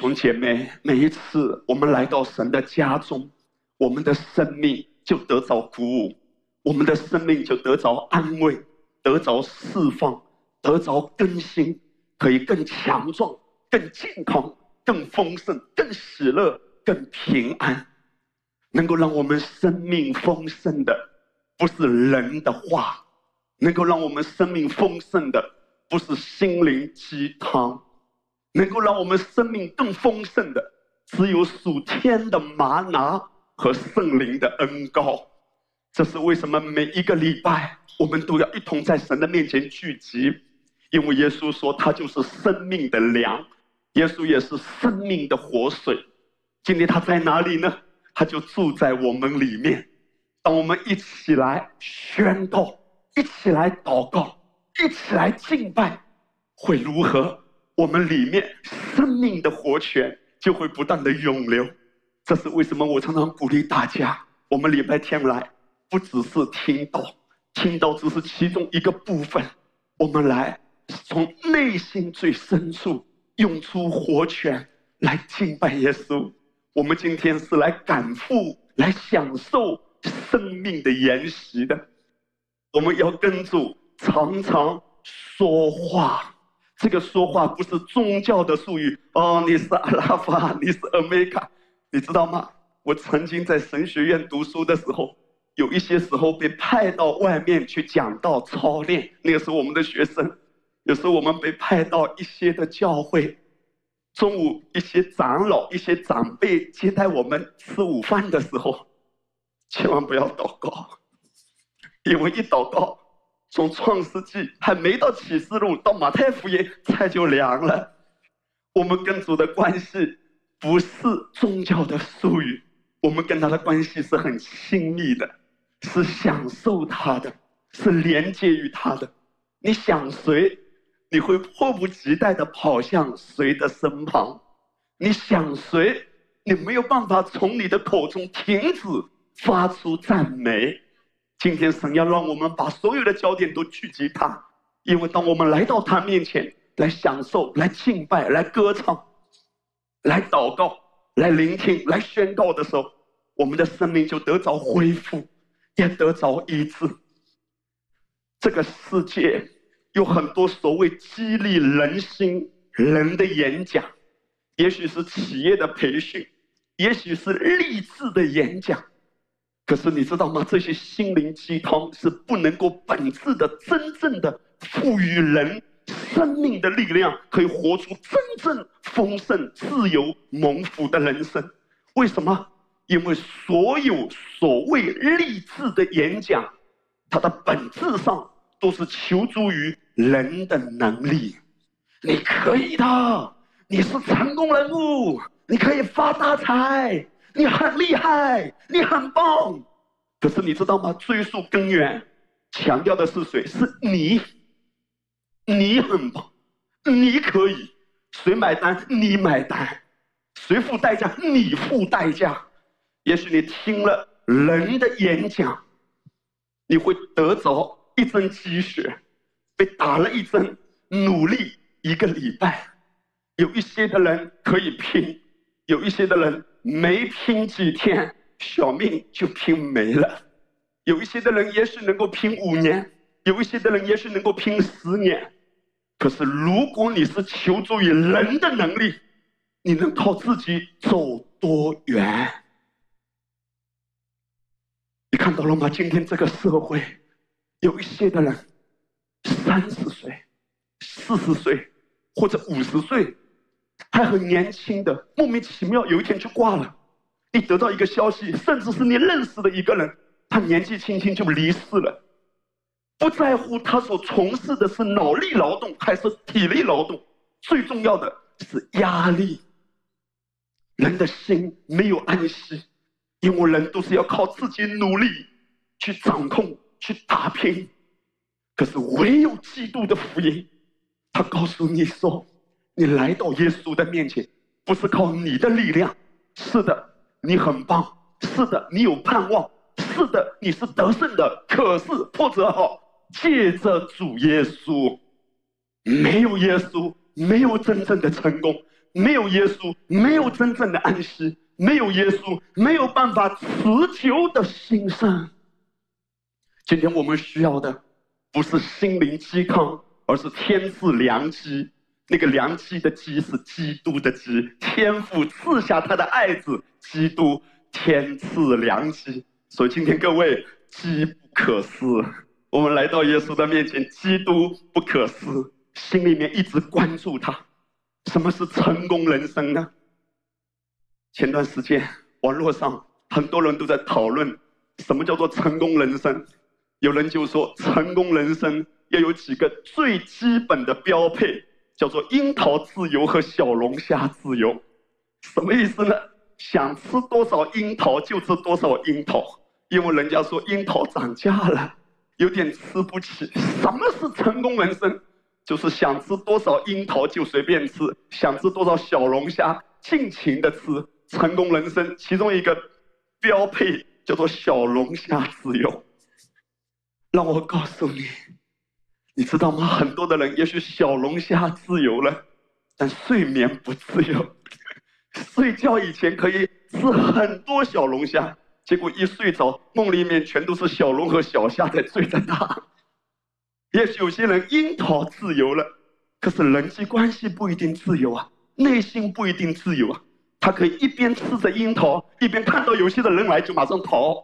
兄姐妹，每一次我们来到神的家中，我们的生命就得着鼓舞，我们的生命就得着安慰，得着释放，得着更新，可以更强壮、更健康、更丰盛、更喜乐、更平安，能够让我们生命丰盛的，不是人的话，能够让我们生命丰盛的，不是心灵鸡汤。能够让我们生命更丰盛的，只有属天的玛拿和圣灵的恩膏。这是为什么每一个礼拜我们都要一同在神的面前聚集，因为耶稣说他就是生命的粮，耶稣也是生命的活水。今天他在哪里呢？他就住在我们里面。当我们一起来宣告，一起来祷告，一起来敬拜，会如何？我们里面生命的活泉就会不断的涌流，这是为什么我常常鼓励大家，我们礼拜天来不只是听到，听到只是其中一个部分，我们来从内心最深处涌出活泉来敬拜耶稣。我们今天是来感富、来享受生命的筵席的，我们要跟主常常说话。这个说话不是宗教的术语哦，你是阿拉法，你是欧米伽，你知道吗？我曾经在神学院读书的时候，有一些时候被派到外面去讲道操练。那个时候我们的学生，有时候我们被派到一些的教会，中午一些长老、一些长辈接待我们吃午饭的时候，千万不要祷告，因为一祷告。从创世纪还没到启示录，到马太福音菜就凉了。我们跟主的关系不是宗教的术语，我们跟他的关系是很亲密的，是享受他的，是连接于他的。你想谁，你会迫不及待的跑向谁的身旁；你想谁，你没有办法从你的口中停止发出赞美。今天神要让我们把所有的焦点都聚集他，因为当我们来到他面前来享受、来敬拜、来歌唱、来祷告、来聆听、来宣告的时候，我们的生命就得着恢复，也得着医治。这个世界有很多所谓激励人心人的演讲，也许是企业的培训，也许是励志的演讲。可是你知道吗？这些心灵鸡汤是不能够本质的、真正的赋予人生命的力量，可以活出真正丰盛、自由、蒙福的人生。为什么？因为所有所谓励志的演讲，它的本质上都是求助于人的能力。你可以的，你是成功人物，你可以发大财。你很厉害，你很棒，可是你知道吗？追溯根源，强调的是谁？是你，你很棒，你可以，谁买单？你买单，谁付代价？你付代价。也许你听了人的演讲，你会得着一针鸡血，被打了一针，努力一个礼拜。有一些的人可以拼，有一些的人。没拼几天，小命就拼没了。有一些的人也许能够拼五年，有一些的人也许能够拼十年。可是，如果你是求助于人的能力，你能靠自己走多远？你看到了吗？今天这个社会，有一些的人，三十岁、四十岁或者五十岁。还很年轻的，莫名其妙有一天就挂了。你得到一个消息，甚至是你认识的一个人，他年纪轻轻就离世了。不在乎他所从事的是脑力劳动还是体力劳动，最重要的是压力。人的心没有安息，因为人都是要靠自己努力去掌控、去打拼。可是唯有基督的福音，他告诉你说。你来到耶稣的面前，不是靠你的力量。是的，你很棒。是的，你有盼望。是的，你是得胜的。可是或者好，借着主耶稣，没有耶稣，没有真正的成功，没有耶稣，没有真正的安息；没有耶稣，没有办法持久的兴盛。今天我们需要的，不是心灵鸡汤，而是天赐良机。那个良机的机是基督的机，天父赐下他的爱子基督，天赐良机。所以今天各位，机不可失。我们来到耶稣的面前，基督不可失，心里面一直关注他。什么是成功人生呢？前段时间网络上很多人都在讨论，什么叫做成功人生？有人就说，成功人生要有几个最基本的标配，叫做樱桃自由和小龙虾自由。什么意思呢？想吃多少樱桃就吃多少樱桃，因为人家说樱桃涨价了，有点吃不起。什么是成功人生？就是想吃多少樱桃就随便吃，想吃多少小龙虾尽情的吃。成功人生其中一个标配叫做小龙虾自由。让我告诉你，你知道吗？很多的人也许小龙虾自由了，但睡眠不自由。睡觉以前可以吃很多小龙虾，结果一睡着，梦里面全都是小龙和小虾在追着他。也许有些人樱桃自由了，可是人际关系不一定自由啊，内心不一定自由啊。他可以一边吃着樱桃，一边看到有些的人来就马上逃。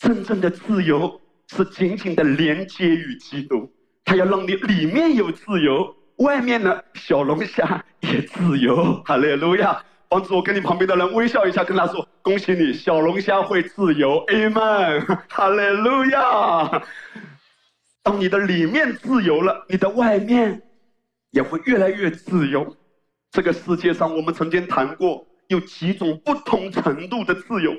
真正的自由。是紧紧的连接于基督，他要让你里面有自由，外面呢小龙虾也自由。哈利路亚！帮助我跟你旁边的人微笑一下，跟他说：“恭喜你，小龙虾会自由。” Amen！哈利路亚！当你的里面自由了，你的外面也会越来越自由。这个世界上，我们曾经谈过，有几种不同程度的自由，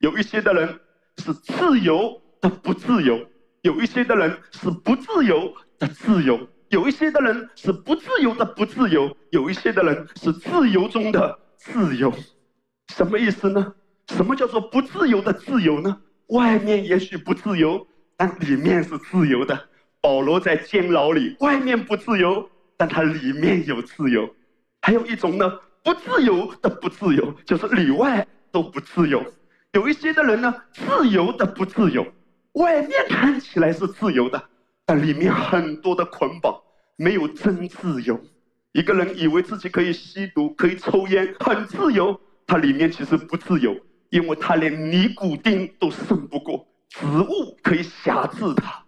有一些的人是自由。的不自由，有一些的人是不自由的自由，有一些的人是不自由的不自由，有一些的人是自由中的自由，什么意思呢？什么叫做不自由的自由呢？外面也许不自由，但里面是自由的。保罗在监牢里，外面不自由，但他里面有自由。还有一种呢，不自由的不自由，就是里外都不自由。有一些的人呢，自由的不自由。外面看起来是自由的，但里面很多的捆绑，没有真自由。一个人以为自己可以吸毒、可以抽烟，很自由，他里面其实不自由，因为他连尼古丁都胜不过，植物可以辖制他。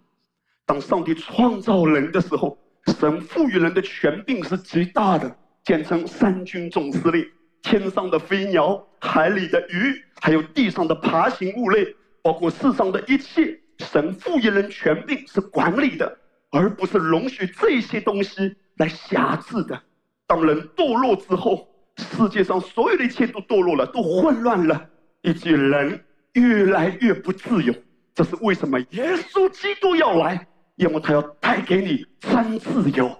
当上帝创造人的时候，神赋予人的权柄是极大的，简称三军总司令：天上的飞鸟、海里的鱼，还有地上的爬行物类。包括世上的一切，神赋予人权柄是管理的，而不是容许这些东西来辖制的。当人堕落之后，世界上所有的一切都堕落了，都混乱了，以及人越来越不自由。这是为什么？耶稣基督要来，因为他要带给你真自由。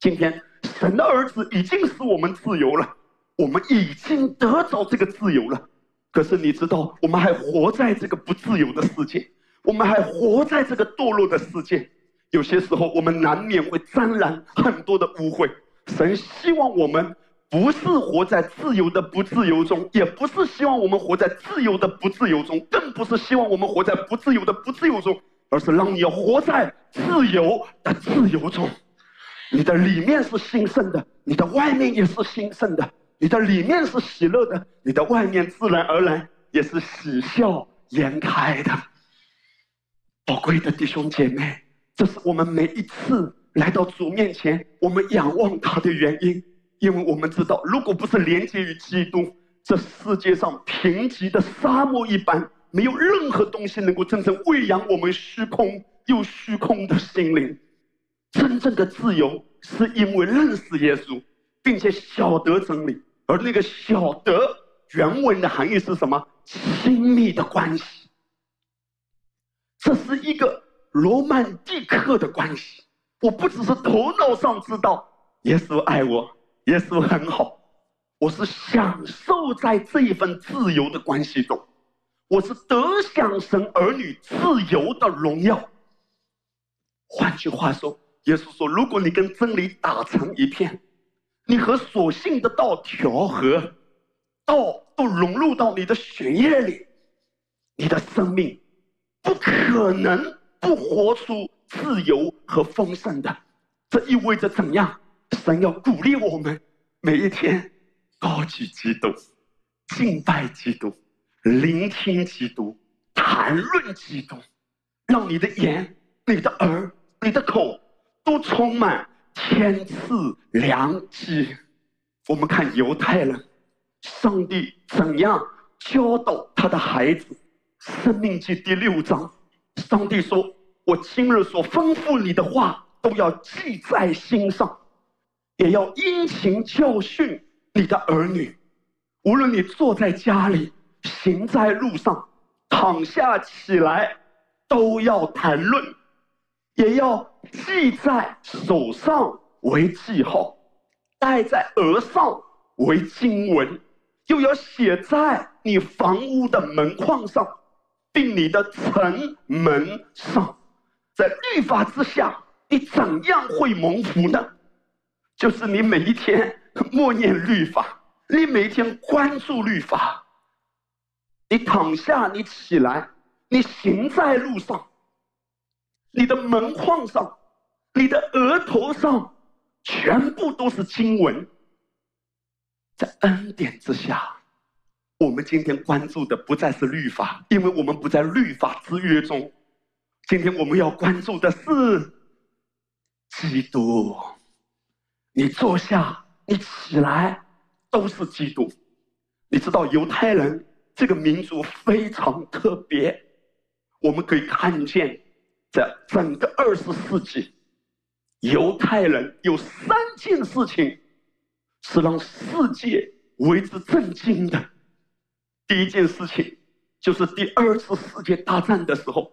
今天，神的儿子已经使我们自由了，我们已经得着这个自由了。可是你知道，我们还活在这个不自由的世界，我们还活在这个堕落的世界。有些时候，我们难免会沾染很多的污秽。神希望我们不是活在自由的不自由中，也不是希望我们活在自由的不自由中，更不是希望我们活在不自由的不自由中，而是让你要活在自由的自由中。你的里面是兴盛的，你的外面也是兴盛的。你的里面是喜乐的，你的外面自然而然也是喜笑颜开的。宝贵的弟兄姐妹，这是我们每一次来到主面前，我们仰望他的原因，因为我们知道，如果不是连接于基督，这世界上贫瘠的沙漠一般，没有任何东西能够真正喂养我们虚空又虚空的心灵。真正的自由，是因为认识耶稣，并且晓得真理。而那个晓得原文的含义是什么？亲密的关系。这是一个罗曼蒂克的关系。我不只是头脑上知道耶稣爱我，耶稣很好，我是享受在这一份自由的关系中，我是得享神儿女自由的荣耀。换句话说，耶稣说：如果你跟真理打成一片。你和所信的道调和，道都融入到你的血液里，你的生命不可能不活出自由和丰盛的。这意味着怎样？神要鼓励我们每一天高举基督、敬拜基督、聆听基督、谈论基督，让你的眼、你的耳、你的口都充满。天赐良机，我们看犹太人，上帝怎样教导他的孩子？生命记第六章，上帝说：“我今日所吩咐你的话，都要记在心上，也要殷勤教训你的儿女。无论你坐在家里，行在路上，躺下起来，都要谈论。”也要系在手上为记号，戴在额上为经文，又要写在你房屋的门框上，并你的城门上。在律法之下，你怎样会蒙福呢？就是你每一天默念律法，你每一天关注律法，你躺下，你起来，你行在路上。你的门框上，你的额头上，全部都是经文。在恩典之下，我们今天关注的不再是律法，因为我们不在律法之约中。今天我们要关注的是基督。你坐下，你起来，都是基督。你知道犹太人这个民族非常特别，我们可以看见。在整个二十世纪，犹太人有三件事情是让世界为之震惊的。第一件事情就是第二次世界大战的时候，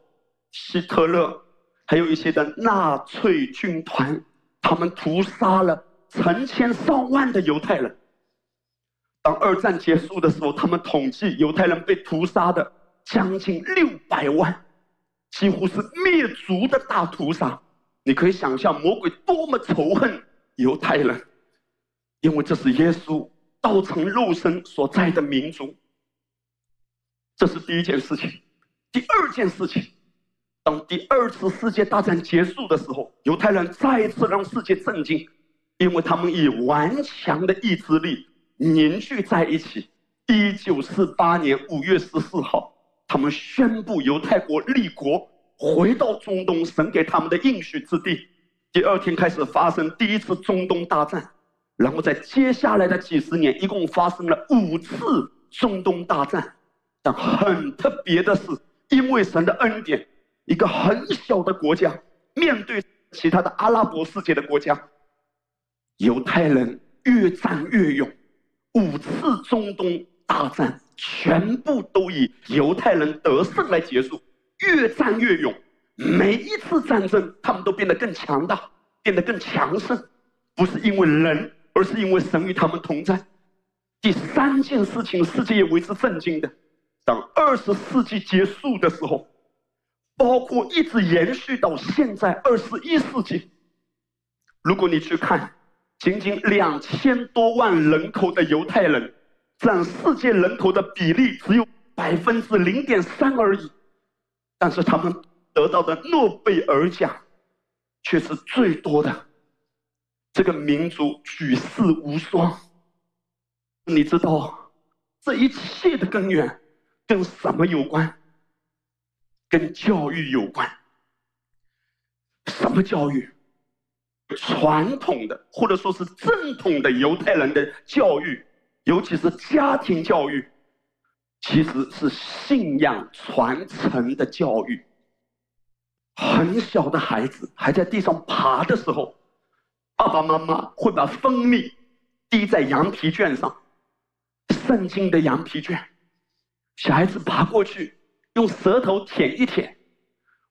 希特勒还有一些的纳粹军团，他们屠杀了成千上万的犹太人。当二战结束的时候，他们统计犹太人被屠杀的将近六百万。几乎是灭族的大屠杀，你可以想象魔鬼多么仇恨犹太人，因为这是耶稣道成肉身所在的民族。这是第一件事情。第二件事情，当第二次世界大战结束的时候，犹太人再一次让世界震惊，因为他们以顽强的意志力凝聚在一起。一九四八年五月十四号。他们宣布犹太国立国，回到中东神给他们的应许之地。第二天开始发生第一次中东大战，然后在接下来的几十年，一共发生了五次中东大战。但很特别的是，因为神的恩典，一个很小的国家面对其他的阿拉伯世界的国家，犹太人越战越勇。五次中东大战。全部都以犹太人得胜来结束，越战越勇。每一次战争，他们都变得更强大，变得更强盛，不是因为人，而是因为神与他们同在。第三件事情，世界也为之震惊的。当二十世纪结束的时候，包括一直延续到现在二十一世纪，如果你去看，仅仅两千多万人口的犹太人。占世界人口的比例只有百分之零点三而已，但是他们得到的诺贝尔奖却是最多的。这个民族举世无双。你知道这一切的根源跟什么有关？跟教育有关。什么教育？传统的或者说是正统的犹太人的教育。尤其是家庭教育，其实是信仰传承的教育。很小的孩子还在地上爬的时候，爸爸妈妈会把蜂蜜滴在羊皮卷上，圣经的羊皮卷。小孩子爬过去，用舌头舔一舔，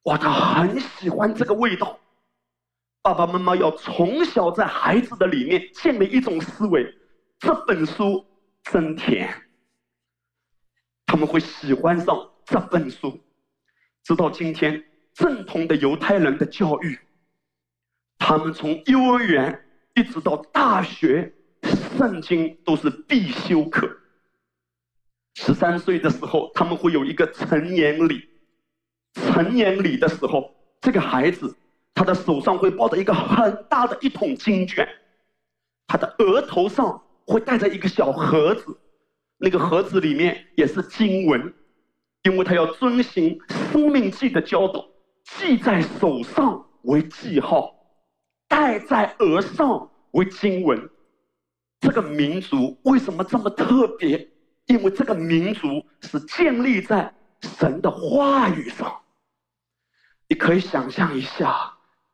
哇，他很喜欢这个味道。爸爸妈妈要从小在孩子的里面建立一种思维。这本书真甜，他们会喜欢上这本书。直到今天，正统的犹太人的教育，他们从幼儿园一直到大学，圣经都是必修课。十三岁的时候，他们会有一个成年礼。成年礼的时候，这个孩子他的手上会抱着一个很大的一桶金卷，他的额头上会带着一个小盒子，那个盒子里面也是经文，因为他要遵循生命记的教导，系在手上为记号，戴在额上为经文。这个民族为什么这么特别？因为这个民族是建立在神的话语上。你可以想象一下，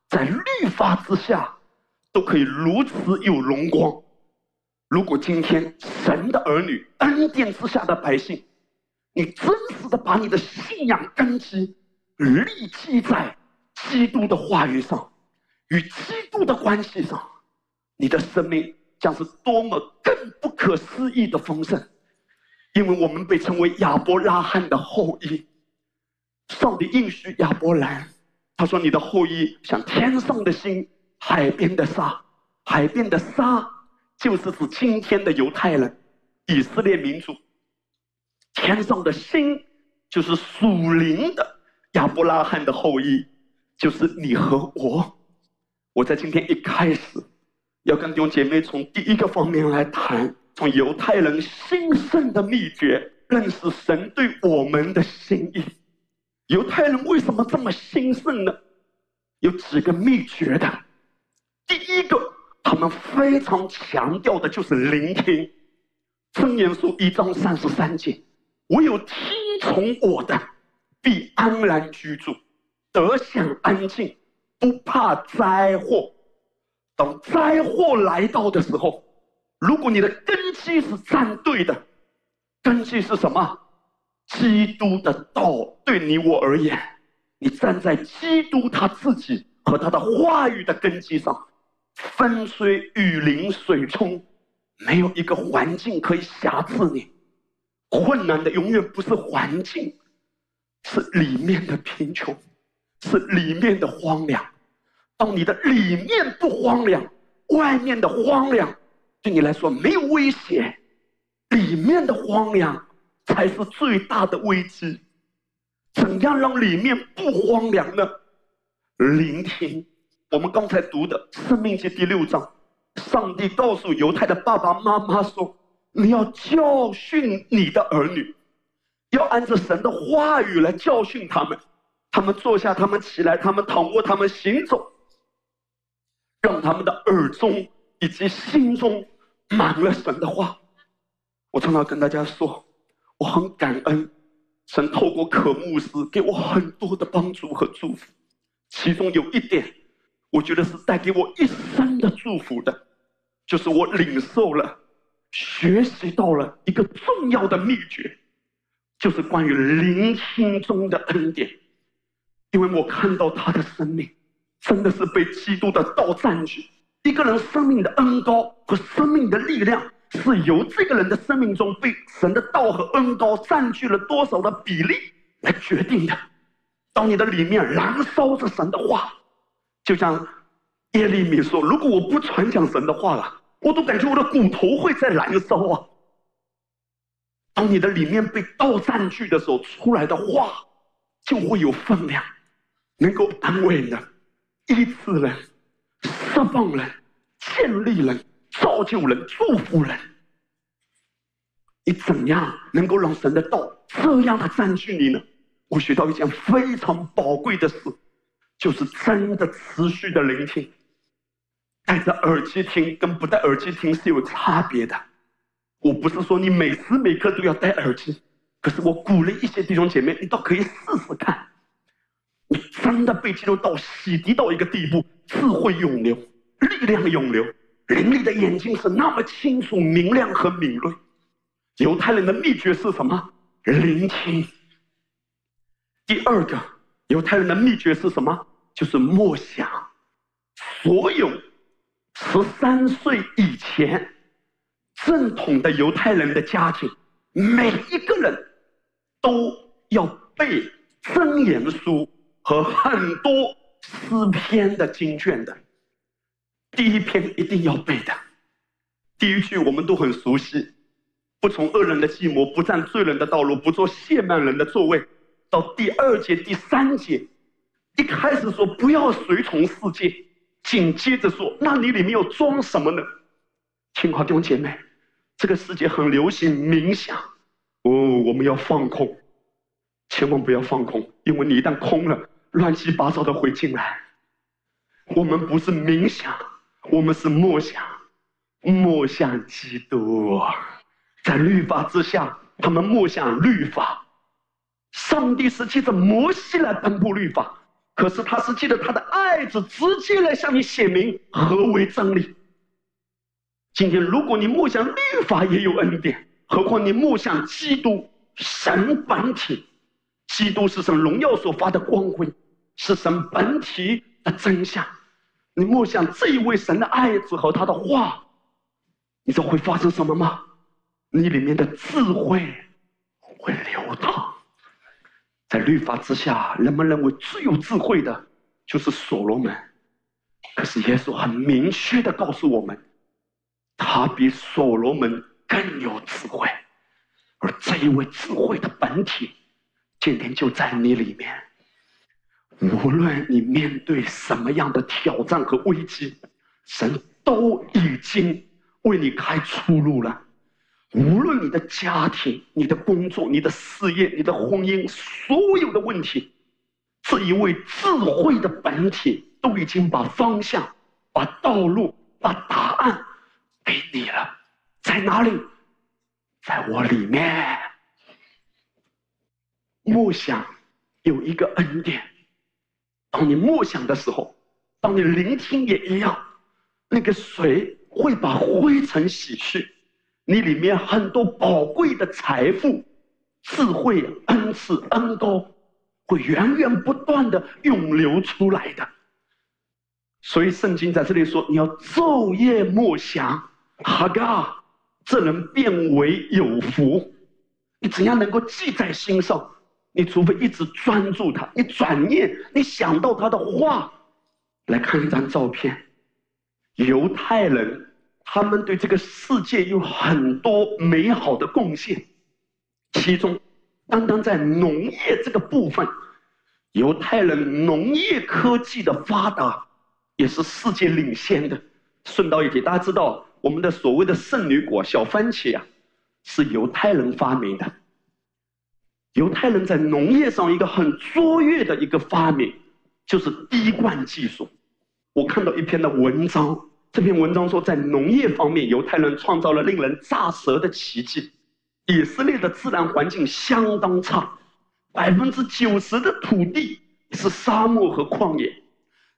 在律法之下都可以如此有荣光。如果今天神的儿女、恩典之下的百姓，你真实的把你的信仰根基立基在基督的话语上，与基督的关系上，你的生命将是多么更不可思议的丰盛。因为我们被称为亚伯拉罕的后裔。上帝应许亚伯兰，他说：“你的后裔像天上的星，海边的沙。海边的沙，就是指今天的犹太人、以色列民族。天上的星，就是属灵的亚伯拉罕的后裔，就是你和我。我在今天一开始，要跟弟兄姐妹从第一个方面来谈，从犹太人兴盛的秘诀，认识神对我们的心意。”犹太人为什么这么兴盛呢？有几个秘诀的。第一个，他们非常强调的就是聆听。箴言书一章三十三节：“唯有听从我的，必安然居住，得享安静，不怕灾祸。”当灾祸来到的时候，如果你的根基是站对的，根基是什么？基督的道对你我而言，你站在基督他自己和他的话语的根基上，风吹雨淋水冲，没有一个环境可以辖制你。困难的永远不是环境，是里面的贫穷，是里面的荒凉。当你的里面不荒凉，外面的荒凉对你来说没有威胁，里面的荒凉。才是最大的危机。怎样让里面不荒凉呢？聆听。我们刚才读的《生命记》第六章，上帝告诉犹太的爸爸妈妈说：“你要教训你的儿女，要按照神的话语来教训他们。他们坐下，他们起来，他们躺卧，他们行走，让他们的耳中以及心中满了神的话。”我常常跟大家说。我很感恩，神透过可牧师给我很多的帮助和祝福。其中有一点，我觉得是带给我一生的祝福的，就是我领受了、学习到了一个重要的秘诀，就是关于聆听中的恩典。因为我看到他的生命真的是被基督的道占据，一个人生命的恩高和生命的力量。是由这个人的生命中被神的道和恩高占据了多少的比例来决定的。当你的里面燃烧着神的话，就像耶利米说：“如果我不传讲神的话了，我都感觉我的骨头会在燃烧啊。”当你的里面被道占据的时候，出来的话就会有分量，能够安慰人、医治人、释放人、建立人。造就人、祝福人，你怎样能够让神的道这样的占据你呢？我学到一件非常宝贵的事，就是真的持续的聆听。戴着耳机听跟不戴耳机听是有差别的。我不是说你每时每刻都要戴耳机，可是我鼓励一些弟兄姐妹，你倒可以试试看。你真的被基督到洗涤到一个地步，智慧涌流，力量涌流。灵力的眼睛是那么清楚、明亮和敏锐。犹太人的秘诀是什么？聆听。第二个，犹太人的秘诀是什么？就是默想。所有十三岁以前正统的犹太人的家庭，每一个人都要背真言书和很多诗篇的经卷的。第一篇一定要背的，第一句我们都很熟悉：不从恶人的计谋，不占罪人的道路，不做亵慢人的座位。到第二节、第三节，一开始说不要随从世界，紧接着说，那你里面要装什么呢？亲爱的弟兄姐妹，这个世界很流行冥想，哦，我们要放空，千万不要放空，因为你一旦空了，乱七八糟的会进来。我们不是冥想，我们是默想，默想基督，在律法之下，他们默想律法。上帝是借着摩西来颁布律法，可是他是借着他的爱子直接来向你写明何为真理。今天，如果你默想律法也有恩典，何况你默想基督神本体？基督是神荣耀所发的光辉，是神本体的真相。你默想这一位神的爱子和他的话，你知道会发生什么吗？你里面的智慧会流淌。在律法之下，人们认为最有智慧的就是所罗门，可是耶稣很明确的告诉我们。他比所罗门更有智慧，而这一位智慧的本体，今天就在你里面。无论你面对什么样的挑战和危机，神都已经为你开出路了。无论你的家庭、你的工作、你的事业、你的婚姻，所有的问题，这一位智慧的本体都已经把方向、把道路、把答案。给你了，在哪里？在我里面。默想有一个恩典，当你默想的时候，当你聆听也一样，那个水会把灰尘洗去，你里面很多宝贵的财富、智慧、恩赐、恩高，会源源不断的涌流出来的。所以圣经在这里说，你要昼夜默想。哈嘎，这人变为有福。你怎样能够记在心上？你除非一直专注他，你转念，你想到他的话。来看一张照片，犹太人他们对这个世界有很多美好的贡献，其中，单单在农业这个部分，犹太人农业科技的发达也是世界领先的。顺道一提，大家知道。我们的所谓的圣女果小番茄啊，是犹太人发明的。犹太人在农业上一个很卓越的一个发明，就是滴灌技术。我看到一篇的文章，这篇文章说，在农业方面，犹太人创造了令人咋舌的奇迹。以色列的自然环境相当差，百分之九十的土地是沙漠和旷野，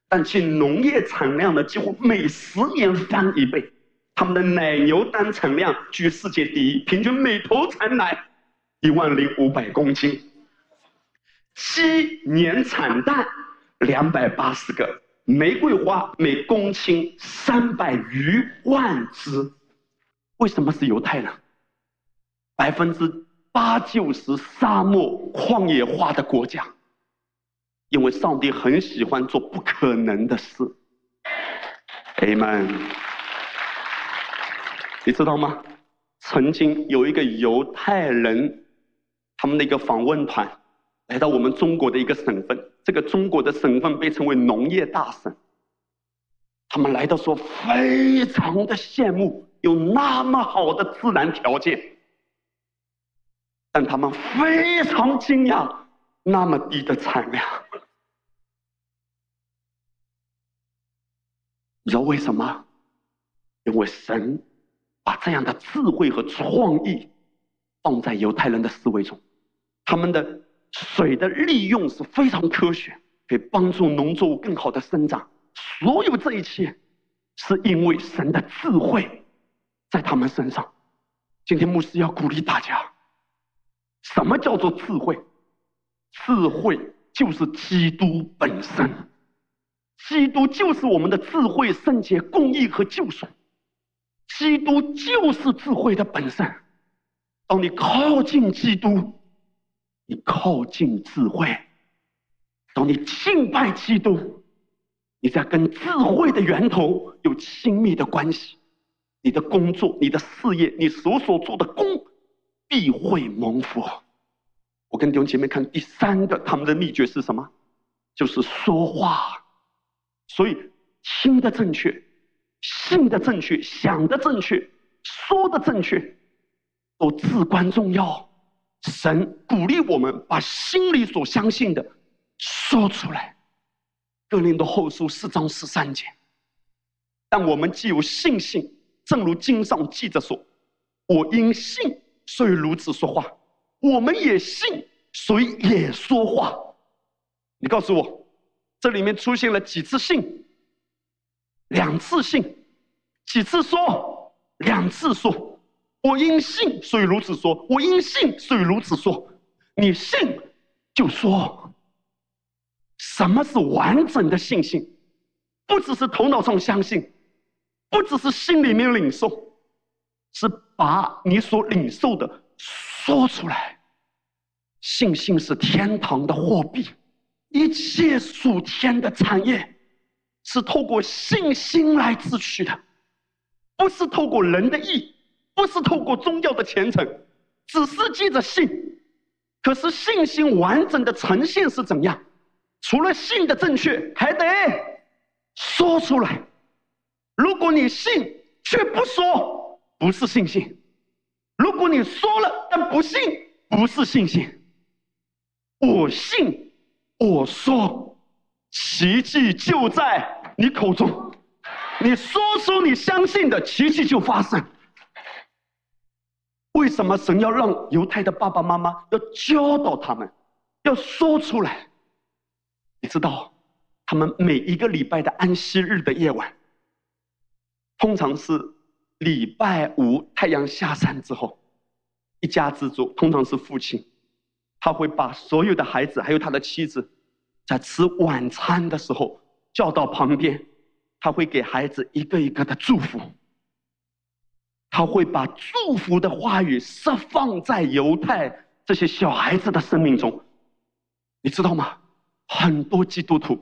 但其农业产量呢，几乎每十年翻一倍。他们的奶牛单产量居世界第一，平均每头产奶一万零五百公斤。鸡年产蛋两百八十个，玫瑰花每公顷三百余万只。为什么是犹太人？百分之八九十沙漠旷野化的国家，因为上帝很喜欢做不可能的事。Amen。你知道吗？曾经有一个犹太人，他们的一个访问团来到我们中国的一个省份，这个中国的省份被称为农业大省。他们来到说，非常的羡慕有那么好的自然条件，但他们非常惊讶那么低的产量。你知道为什么？因为神。把这样的智慧和创意放在犹太人的思维中，他们的水的利用是非常科学，可以帮助农作物更好的生长。所有这一切，是因为神的智慧在他们身上。今天牧师要鼓励大家：什么叫做智慧？智慧就是基督本身，基督就是我们的智慧、圣洁、公义和救赎。基督就是智慧的本身。当你靠近基督，你靠近智慧；当你敬拜基督，你在跟智慧的源头有亲密的关系。你的工作、你的事业、你所所做的工，必会蒙福。我跟弟兄姐妹看第三个，他们的秘诀是什么？就是说话。所以听的正确，信的正确，想的正确，说的正确，都至关重要。神鼓励我们把心里所相信的说出来。哥林多后书四章十三节。但我们既有信心，正如经上记着说：“我因信，所以如此说话。”我们也信，所以也说话。你告诉我，这里面出现了几次信？两次信，几次说？两次说。我因信，所以如此说。我因信，所以如此说。你信就说。什么是完整的信心？不只是头脑上相信。不只是心里面领受，是把你所领受的说出来。信心是天堂的货币，一切属天的产业是透过信心来支取的，不是透过人的意，不是透过宗教的虔诚，只是记着信。可是信心完整的呈现是怎样？除了信的正确，还得说出来。如果你信却不说，不是信心；如果你说了但不信，不是信心。我信，我说，奇迹就在你口中。你说出你相信的，奇迹就发生。为什么神要让犹太的爸爸妈妈要教导他们，要说出来？你知道，他们每一个礼拜的安息日的夜晚。通常是礼拜五太阳下山之后，一家之主通常是父亲，他会把所有的孩子还有他的妻子，在吃晚餐的时候叫到旁边，他会给孩子一个一个的祝福，他会把祝福的话语释放在犹太这些小孩子的生命中，你知道吗？很多基督徒。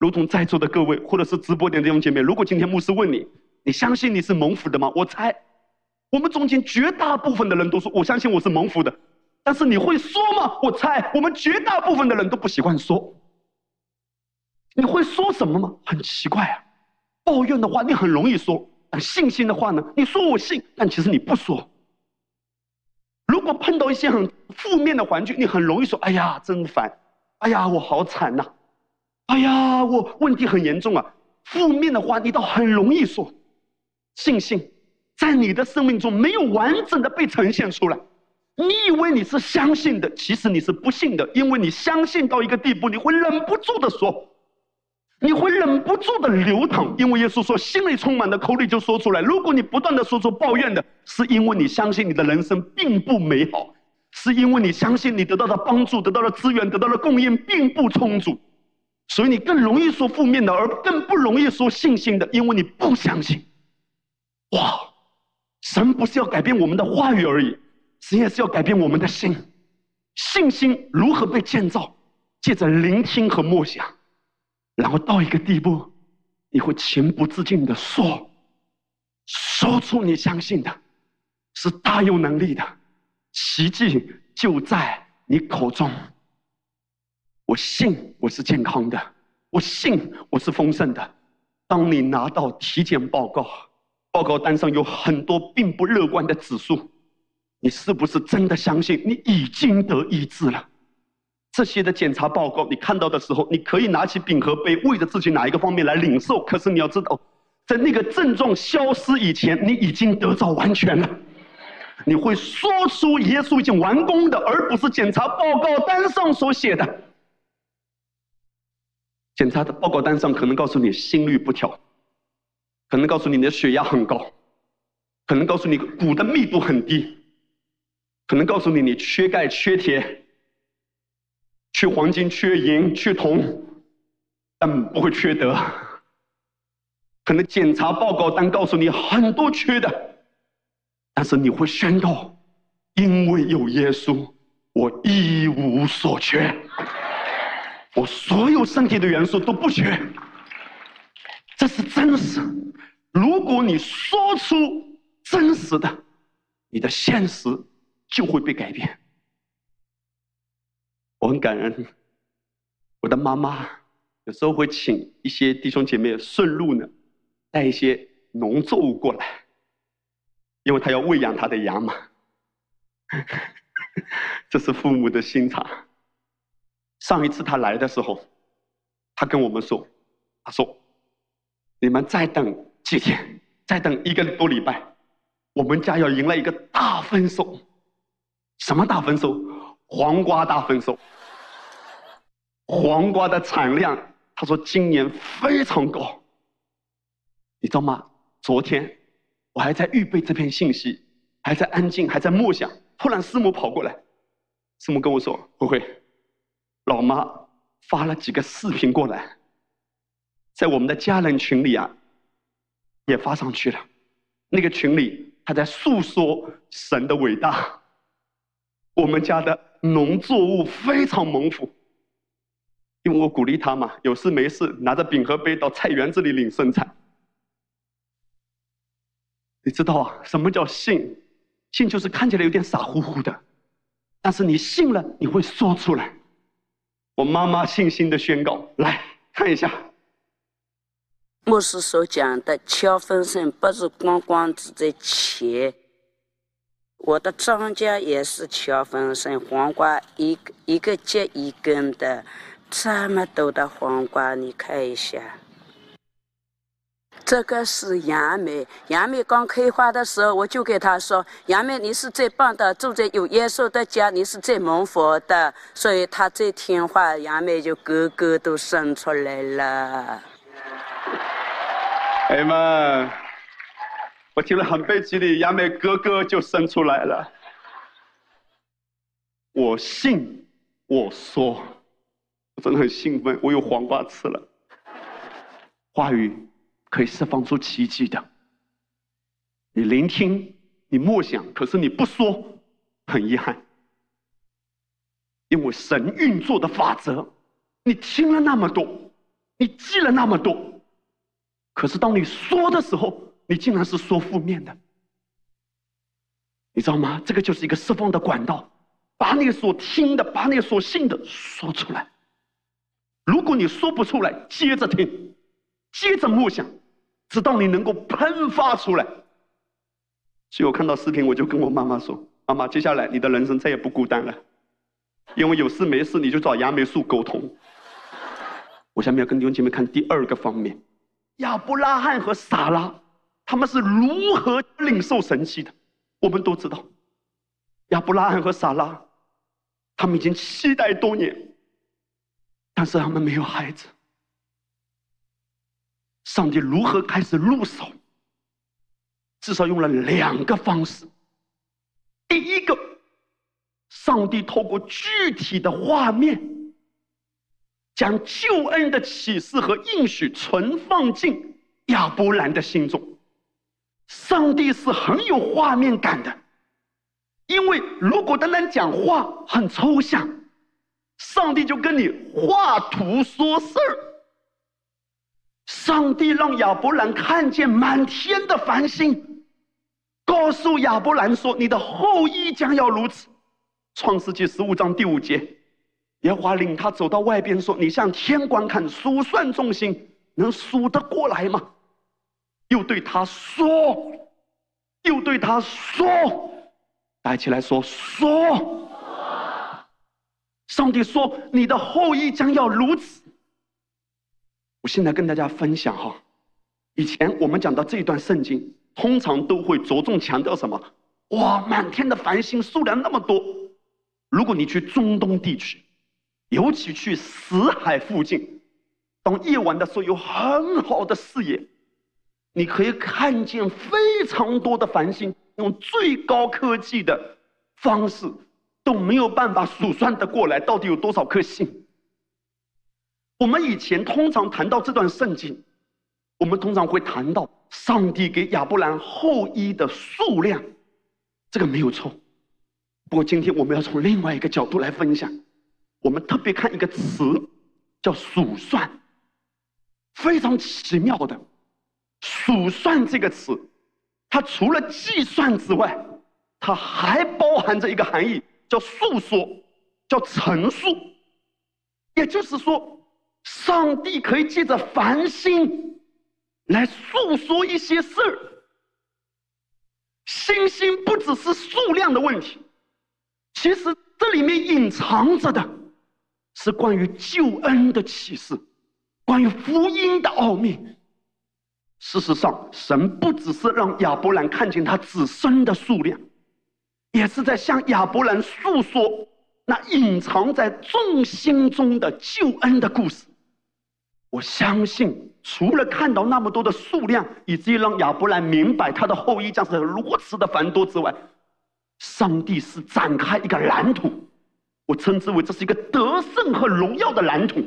如同在座的各位，或者是直播的弟兄姐妹，如果今天牧师问你，你相信你是蒙福的吗？我猜，我们中间绝大部分的人都说我相信我是蒙福的。但是你会说吗？我猜，我们绝大部分的人都不习惯说。你会说什么吗？很奇怪啊，抱怨的话你很容易说，信心的话呢？你说我信，但其实你不说。如果碰到一些很负面的环境，你很容易说：“哎呀，真烦！哎呀，我好惨呐！”哎呀，我问题很严重啊！负面的话你倒很容易说，信心在你的生命中没有完整的被呈现出来。你以为你是相信的，其实你是不信的，因为你相信到一个地步，你会忍不住的说，你会忍不住的流淌，因为耶稣说，心里充满的口里就说出来。如果你不断的说出抱怨的，是因为你相信你的人生并不美好，是因为你相信你得到的帮助、得到的资源、得到的供应并不充足。所以你更容易说负面的，而更不容易说信心的，因为你不相信。哇，神不是要改变我们的话语而已，神也是要改变我们的心。信心如何被建造？借着聆听和默想，然后到一个地步，你会情不自禁的说，说出你相信的，是大有能力的，奇迹就在你口中。我信我是健康的，我信我是丰盛的。当你拿到体检报告，报告单上有很多并不乐观的指数，你是不是真的相信你已经得医治了？这些的检查报告你看到的时候，你可以拿起饼和杯，为着自己哪一个方面来领受。可是你要知道，在那个症状消失以前，你已经得到完全了。你会说出耶稣已经完工的，而不是检查报告单上所写的。检查的报告单上可能告诉你心率不调，可能告诉你你的血压很高，可能告诉你骨的密度很低，可能告诉你你缺钙、缺铁、缺黄金、缺银、缺铜，但不会缺德。可能检查报告单告诉你很多缺的，但是你会宣告：因为有耶稣，我一无所缺。我所有身体的元素都不缺，这是真实。如果你说出真实的，你的现实就会被改变。我很感恩，我的妈妈有时候会请一些弟兄姐妹顺路呢，带一些农作物过来，因为她要喂养她的羊嘛。这是父母的心肠。上一次他来的时候，他跟我们说：“他说，你们再等几天，再等一个多礼拜，我们家要迎来一个大丰收。什么大丰收？黄瓜大丰收。”黄瓜的产量，他说今年非常高。你知道吗？昨天我还在预备这篇信息，还在安静，还在默想。突然师母跑过来，师母跟我说：“慧慧，老妈发了几个视频过来，在我们的家人群里啊，也发上去了。那个群里他在诉说神的伟大，我们家的农作物非常丰富。”因为我鼓励他嘛，有事没事拿着饼和杯到菜园子里领生菜。你知道啊，什么叫信？信就是看起来有点傻乎乎的，但是你信了，你会说出来。我妈妈信心的宣告，来看一下。牧师所讲的敲风声，不是光光指在钱。我的庄稼也是乔风生，黄瓜一个一个接一根的。这么多的黄瓜，你看一下。这个是杨梅，杨梅刚开花的时候，我就给他说：“杨梅，你是最棒的，住在有耶稣的家，你是最蒙福的。”所以他最听话，杨梅就个个都生出来了。哎们，我听了很被激励，杨梅哥哥就生出来了。我信，我说。我真的很兴奋，我有黄瓜吃了。话语可以释放出奇迹的。你聆听，你默想，可是你不说，很遗憾。因为神运作的法则，你听了那么多，你记了那么多，可是当你说的时候，你竟然是说负面的。你知道吗？这个就是一个释放的管道，把你所听的，把你所信的说出来。如果你说不出来，接着听，接着默想，直到你能够喷发出来。所以我看到视频，我就跟我妈妈说：“妈妈，接下来你的人生再也不孤单了，因为有事没事你就找杨梅树沟通。”我下面要跟弟兄姐妹看第二个方面：亚伯拉罕和撒拉他们是如何领受神迹的？我们都知道，亚伯拉罕和撒拉他们已经期待多年。但是他们没有孩子，上帝如何开始入手？至少用了两个方式。第一个，上帝透过具体的画面，将救恩的启示和应许存放进亚伯兰的心中。上帝是很有画面感的，因为如果单单讲话，很抽象。上帝就跟你画图说事儿。上帝让亚伯兰看见满天的繁星，告诉亚伯兰说：“你的后裔将要如此。”创世纪十五章第五节，耶和华领他走到外边说：“你向天观看，数算众星，能数得过来吗？”又对他说：“又对他说，带起来说说。”上帝说：“你的后裔将要如此。”我现在跟大家分享哈，以前我们讲到这一段圣经，通常都会着重强调什么？哇，满天的繁星数量那么多。如果你去中东地区，尤其去死海附近，当夜晚的时候有很好的视野，你可以看见非常多的繁星，用最高科技的方式。都没有办法数算得过来，到底有多少颗星？我们以前通常谈到这段圣经，我们通常会谈到上帝给亚伯兰后裔的数量，这个没有错。不过今天我们要从另外一个角度来分享，我们特别看一个词，叫数算，非常奇妙的。数算这个词，它除了计算之外，它还包含着一个含义，叫诉说，叫陈述。也就是说，上帝可以借着繁星来诉说一些事儿。星星不只是数量的问题，其实这里面隐藏着的是关于救恩的启示，关于福音的奥秘。事实上，神不只是让亚伯兰看见他子孙的数量。也是在向亚伯兰诉说那隐藏在众心中的救恩的故事。我相信，除了看到那么多的数量，以至于让亚伯兰明白他的后裔将是如此的繁多之外，上帝是展开一个蓝图，我称之为这是一个得胜和荣耀的蓝图，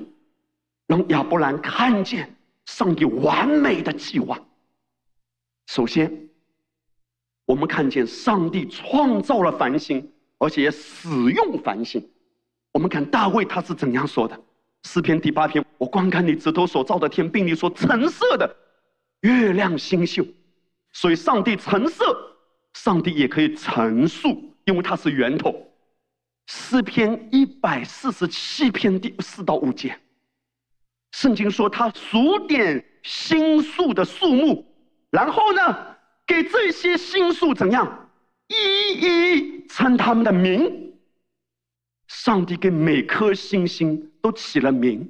让亚伯兰看见上帝完美的计划。首先。我们看见上帝创造了繁星，而且也使用繁星。我们看大卫他是怎样说的？诗篇第八篇：“我观看你指头所造的天，并你所陈设的月亮星宿。”所以，上帝陈设，上帝也可以陈述，因为他是源头。诗篇一百四十七篇第四到五节，圣经说他数点星宿的数目，然后呢？给这些星宿怎样一一称他们的名？上帝给每颗星星都起了名。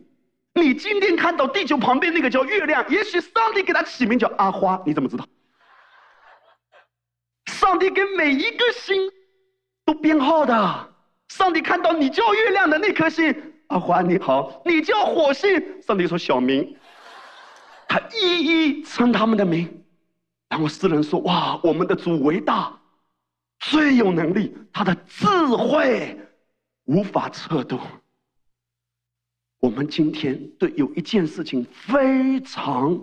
你今天看到地球旁边那个叫月亮，也许上帝给它起名叫阿花，你怎么知道？上帝给每一个星都编号的。上帝看到你叫月亮的那颗星，阿华你好；你叫火星，上帝说小明，他一一称他们的名。然后诗人说：“哇，我们的主伟大，最有能力，他的智慧无法测度。我们今天对有一件事情非常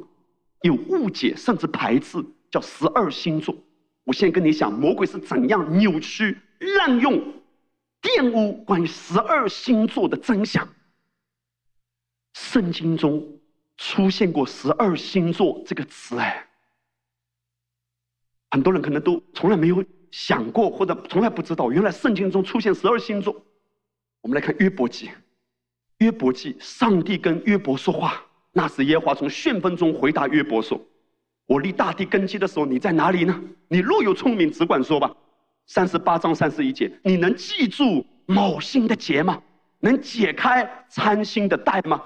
有误解，甚至排斥，叫十二星座。我现在跟你讲，魔鬼是怎样扭曲、滥用、玷污关于十二星座的真相。圣经中出现过‘十二星座’这个词，哎。”很多人可能都从来没有想过，或者从来不知道，原来圣经中出现十二星座。我们来看约伯记，约伯记，上帝跟约伯说话，那时耶和华从旋风中回答约伯说：“我立大地根基的时候，你在哪里呢？你若有聪明，只管说吧。”三十八章三十一节，你能记住某星的节吗？能解开参星的带吗？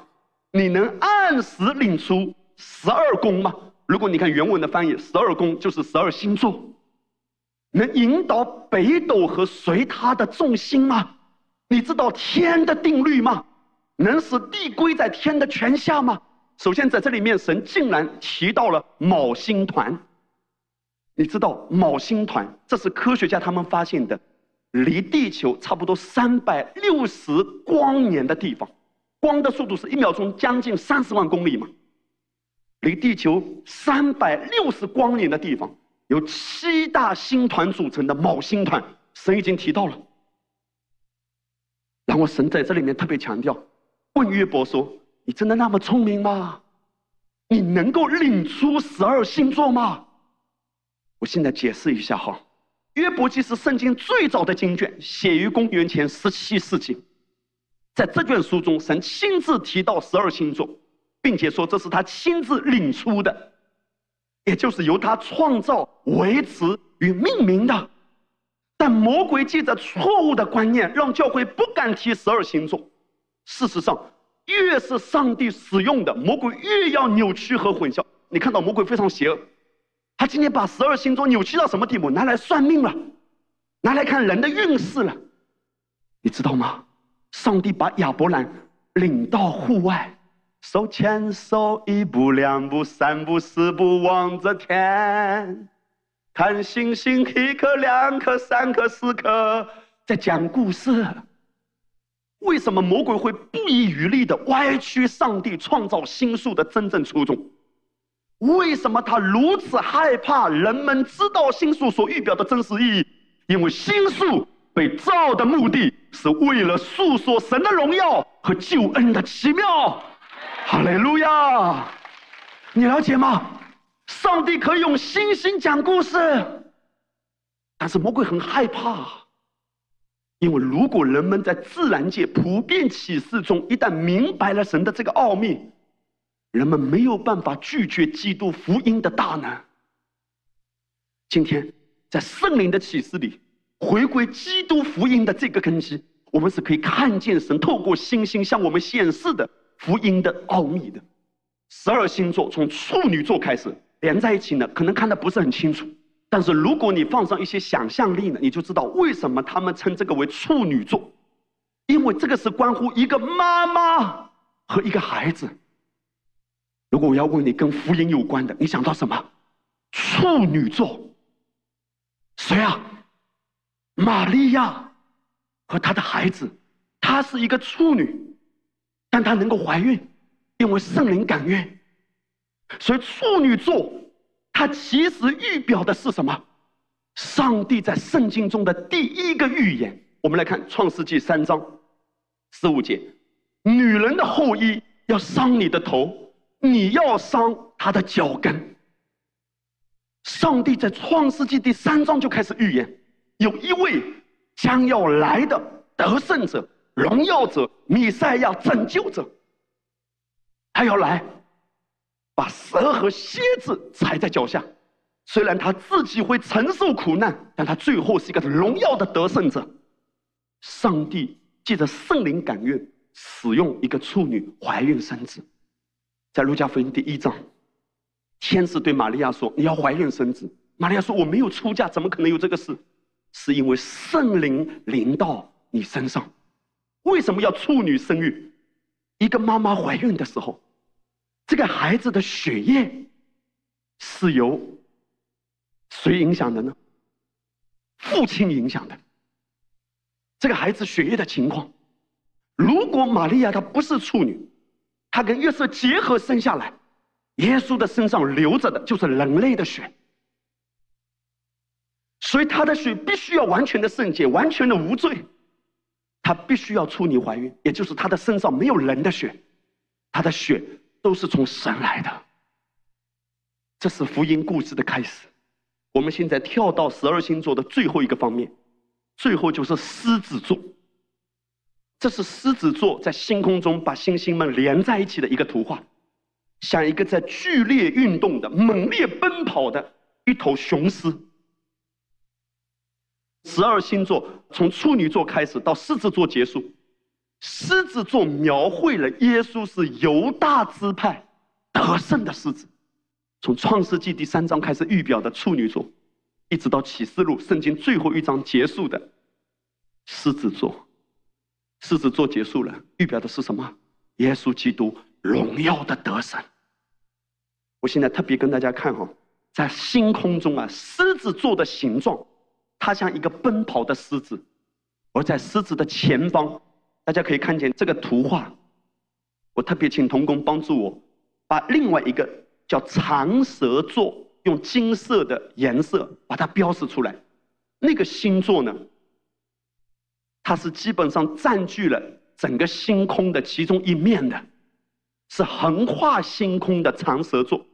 你能按时领出十二宫吗？如果你看原文的翻译，十二宫就是十二星座，能引导北斗和随它的重心吗？你知道天的定律吗？能使地归在天的权下吗？首先在这里面，神竟然提到了卯星团。你知道昴星团，这是科学家他们发现的，离地球差不多三百六十光年的地方，光的速度是一秒钟将近三十万公里嘛。离地球三百六十光年的地方，由七大星团组成的昴星团，神已经提到了。然后神在这里面特别强调，问约伯说：“你真的那么聪明吗？你能够领出十二星座吗？”我现在解释一下哈，约伯记是圣经最早的经卷，写于公元前十七世纪。在这卷书中，神亲自提到十二星座。并且说这是他亲自领出的，也就是由他创造、维持与命名的。但魔鬼借着错误的观念，让教会不敢提十二星座。事实上，越是上帝使用的，魔鬼越要扭曲和混淆。你看到魔鬼非常邪恶，他今天把十二星座扭曲到什么地步？拿来算命了，拿来看人的运势了。你知道吗？上帝把亚伯兰领到户外。手牵手，一步两步三步四步望着天，看星星一颗两颗三颗四颗，在讲故事。为什么魔鬼会不遗余力的歪曲上帝创造星宿的真正初衷？为什么他如此害怕人们知道星宿所预表的真实意义？因为星宿被造的目的是为了诉说神的荣耀和救恩的奇妙。哈利路亚，你了解吗？上帝可以用星星讲故事，但是魔鬼很害怕，因为如果人们在自然界普遍启示中一旦明白了神的这个奥秘，人们没有办法拒绝基督福音的大能。今天在圣灵的启示里，回归基督福音的这个根基，我们是可以看见神透过星星向我们显示的福音的奥秘的。十二星座从处女座开始连在一起呢，可能看得不是很清楚。但是如果你放上一些想象力呢，你就知道为什么他们称这个为处女座，因为这个是关乎一个妈妈和一个孩子。如果我要问你跟福音有关的，你想到什么？处女座。谁啊？玛利亚和她的孩子，她是一个处女，但她能够怀孕。因为圣灵感愿，所以处女座，它其实预表的是什么？上帝在圣经中的第一个预言。我们来看创世纪三章十五节：女人的后裔要伤你的头，你要伤他的脚跟。上帝在创世纪第三章就开始预言，有一位将要来的得胜者、荣耀者、弥赛亚、拯救者。他要来，把蛇和蝎子踩在脚下。虽然他自己会承受苦难，但他最后是一个荣耀的得胜者。上帝借着圣灵感愿，使用一个处女怀孕生子。在路加福音第一章，天使对玛利亚说：“你要怀孕生子。”玛利亚说：“我没有出嫁，怎么可能有这个事？是因为圣灵临到你身上。为什么要处女生育？一个妈妈怀孕的时候。”这个孩子的血液是由谁影响的呢？父亲影响的。这个孩子血液的情况，如果玛利亚她不是处女，他跟约瑟结合生下来，耶稣的身上流着的就是人类的血，所以他的血必须要完全的圣洁，完全的无罪。他必须要处女怀孕，也就是他的身上没有人的血，他的血。都是从神来的，这是福音故事的开始。我们现在跳到十二星座的最后一个方面，最后就是狮子座。这是狮子座在星空中把星星们连在一起的一个图画，像一个在剧烈运动的、猛烈奔跑的一头雄狮。十二星座从处女座开始到狮子座结束。狮子座描绘了耶稣是犹大支派得胜的狮子，从创世纪第三章开始预表的处女座，一直到启示录圣经最后一章结束的狮子座，狮子座结束了，预表的是什么？耶稣基督荣耀的得胜。我现在特别跟大家看哈，在星空中啊，狮子座的形状，它像一个奔跑的狮子，而在狮子的前方。大家可以看见这个图画，我特别请童工帮助我，把另外一个叫长蛇座用金色的颜色把它标示出来。那个星座呢，它是基本上占据了整个星空的其中一面的，是横跨星空的长蛇座。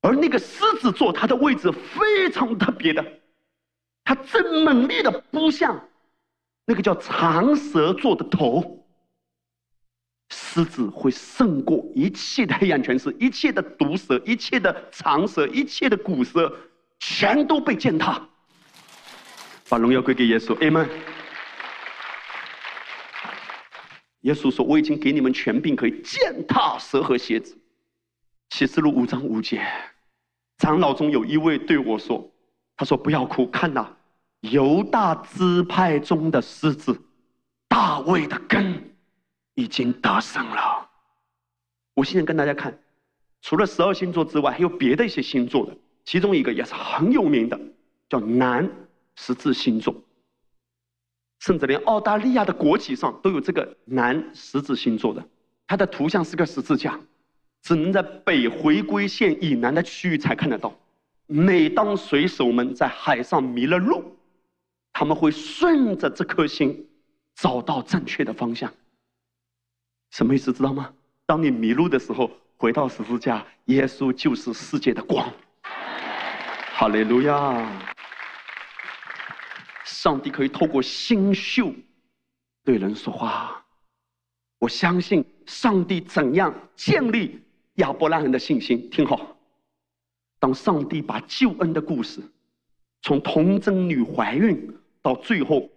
而那个狮子座，它的位置非常特别的，它正猛烈的扑向。那个叫长蛇座的头，狮子会胜过一切的黑暗权势，一切的毒蛇，一切的长蛇，一切的古蛇，全都被践踏。把荣耀归给耶稣，Amen。耶稣说：“我已经给你们权柄，可以践踏蛇和蝎子。”启示录五章五节，长老中有一位对我说：“他说不要哭，看呐。”犹大支派中的狮子，大卫的根已经得胜了。我现在跟大家看，除了十二星座之外，还有别的一些星座的，其中一个也是很有名的，叫南十字星座。甚至连澳大利亚的国旗上都有这个南十字星座的，它的图像是个十字架，只能在北回归线以南的区域才看得到。每当水手们在海上迷了路，他们会顺着这颗星找到正确的方向。什么意思？知道吗？当你迷路的时候，回到十字架，耶稣就是世界的光。哈利路亚！上帝可以透过星宿对人说话。我相信上帝怎样建立亚伯拉罕的信心。听好，当上帝把救恩的故事从童贞女怀孕到最后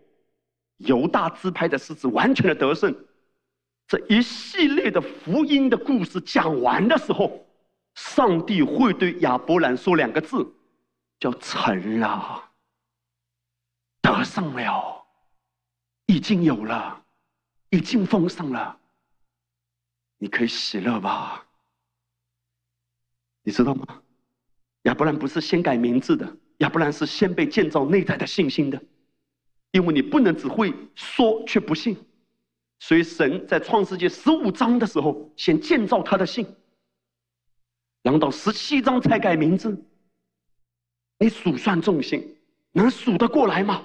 犹大支派的狮子完全的得胜，这一系列的福音的故事讲完的时候，上帝会对亚伯兰说两个字。叫成了，得胜了，已经有了，已经丰盛了，你可以喜乐吧？你知道吗？亚伯兰不是先改名字的，亚伯兰是先被建造内在的信心的，因为你不能只会说却不信，所以神在创世纪十五章的时候先建造他的信，然后到十七章才改名字。你数算众星，能数得过来吗？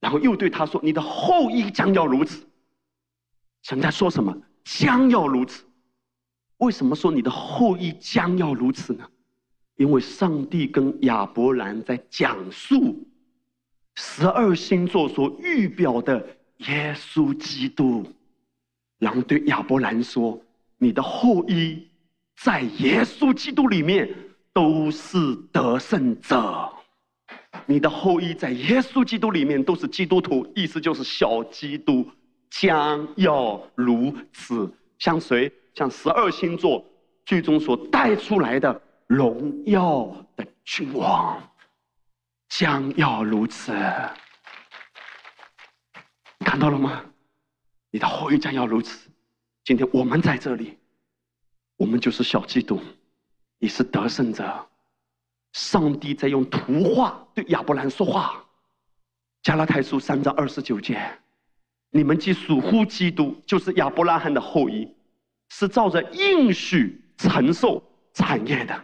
然后又对他说：“你的后裔将要如此。”神在说什么？将要如此。为什么说你的后裔将要如此呢？因为上帝跟亚伯兰在讲述十二星座所预表的耶稣基督，然后对亚伯兰说：“你的后裔在耶稣基督里面。”都是得胜者，你的后裔在耶稣基督里面都是基督徒，意思就是小基督将要如此，像谁？像十二星座最终所带出来的荣耀的君王，将要如此。看到了吗？你的后裔将要如此。今天我们在这里，我们就是小基督。你是得胜者，上帝在用图画对亚伯兰说话。加拉太书三章二十九节，你们既属乎基督，就是亚伯拉罕的后裔，是照着应许承受产业的。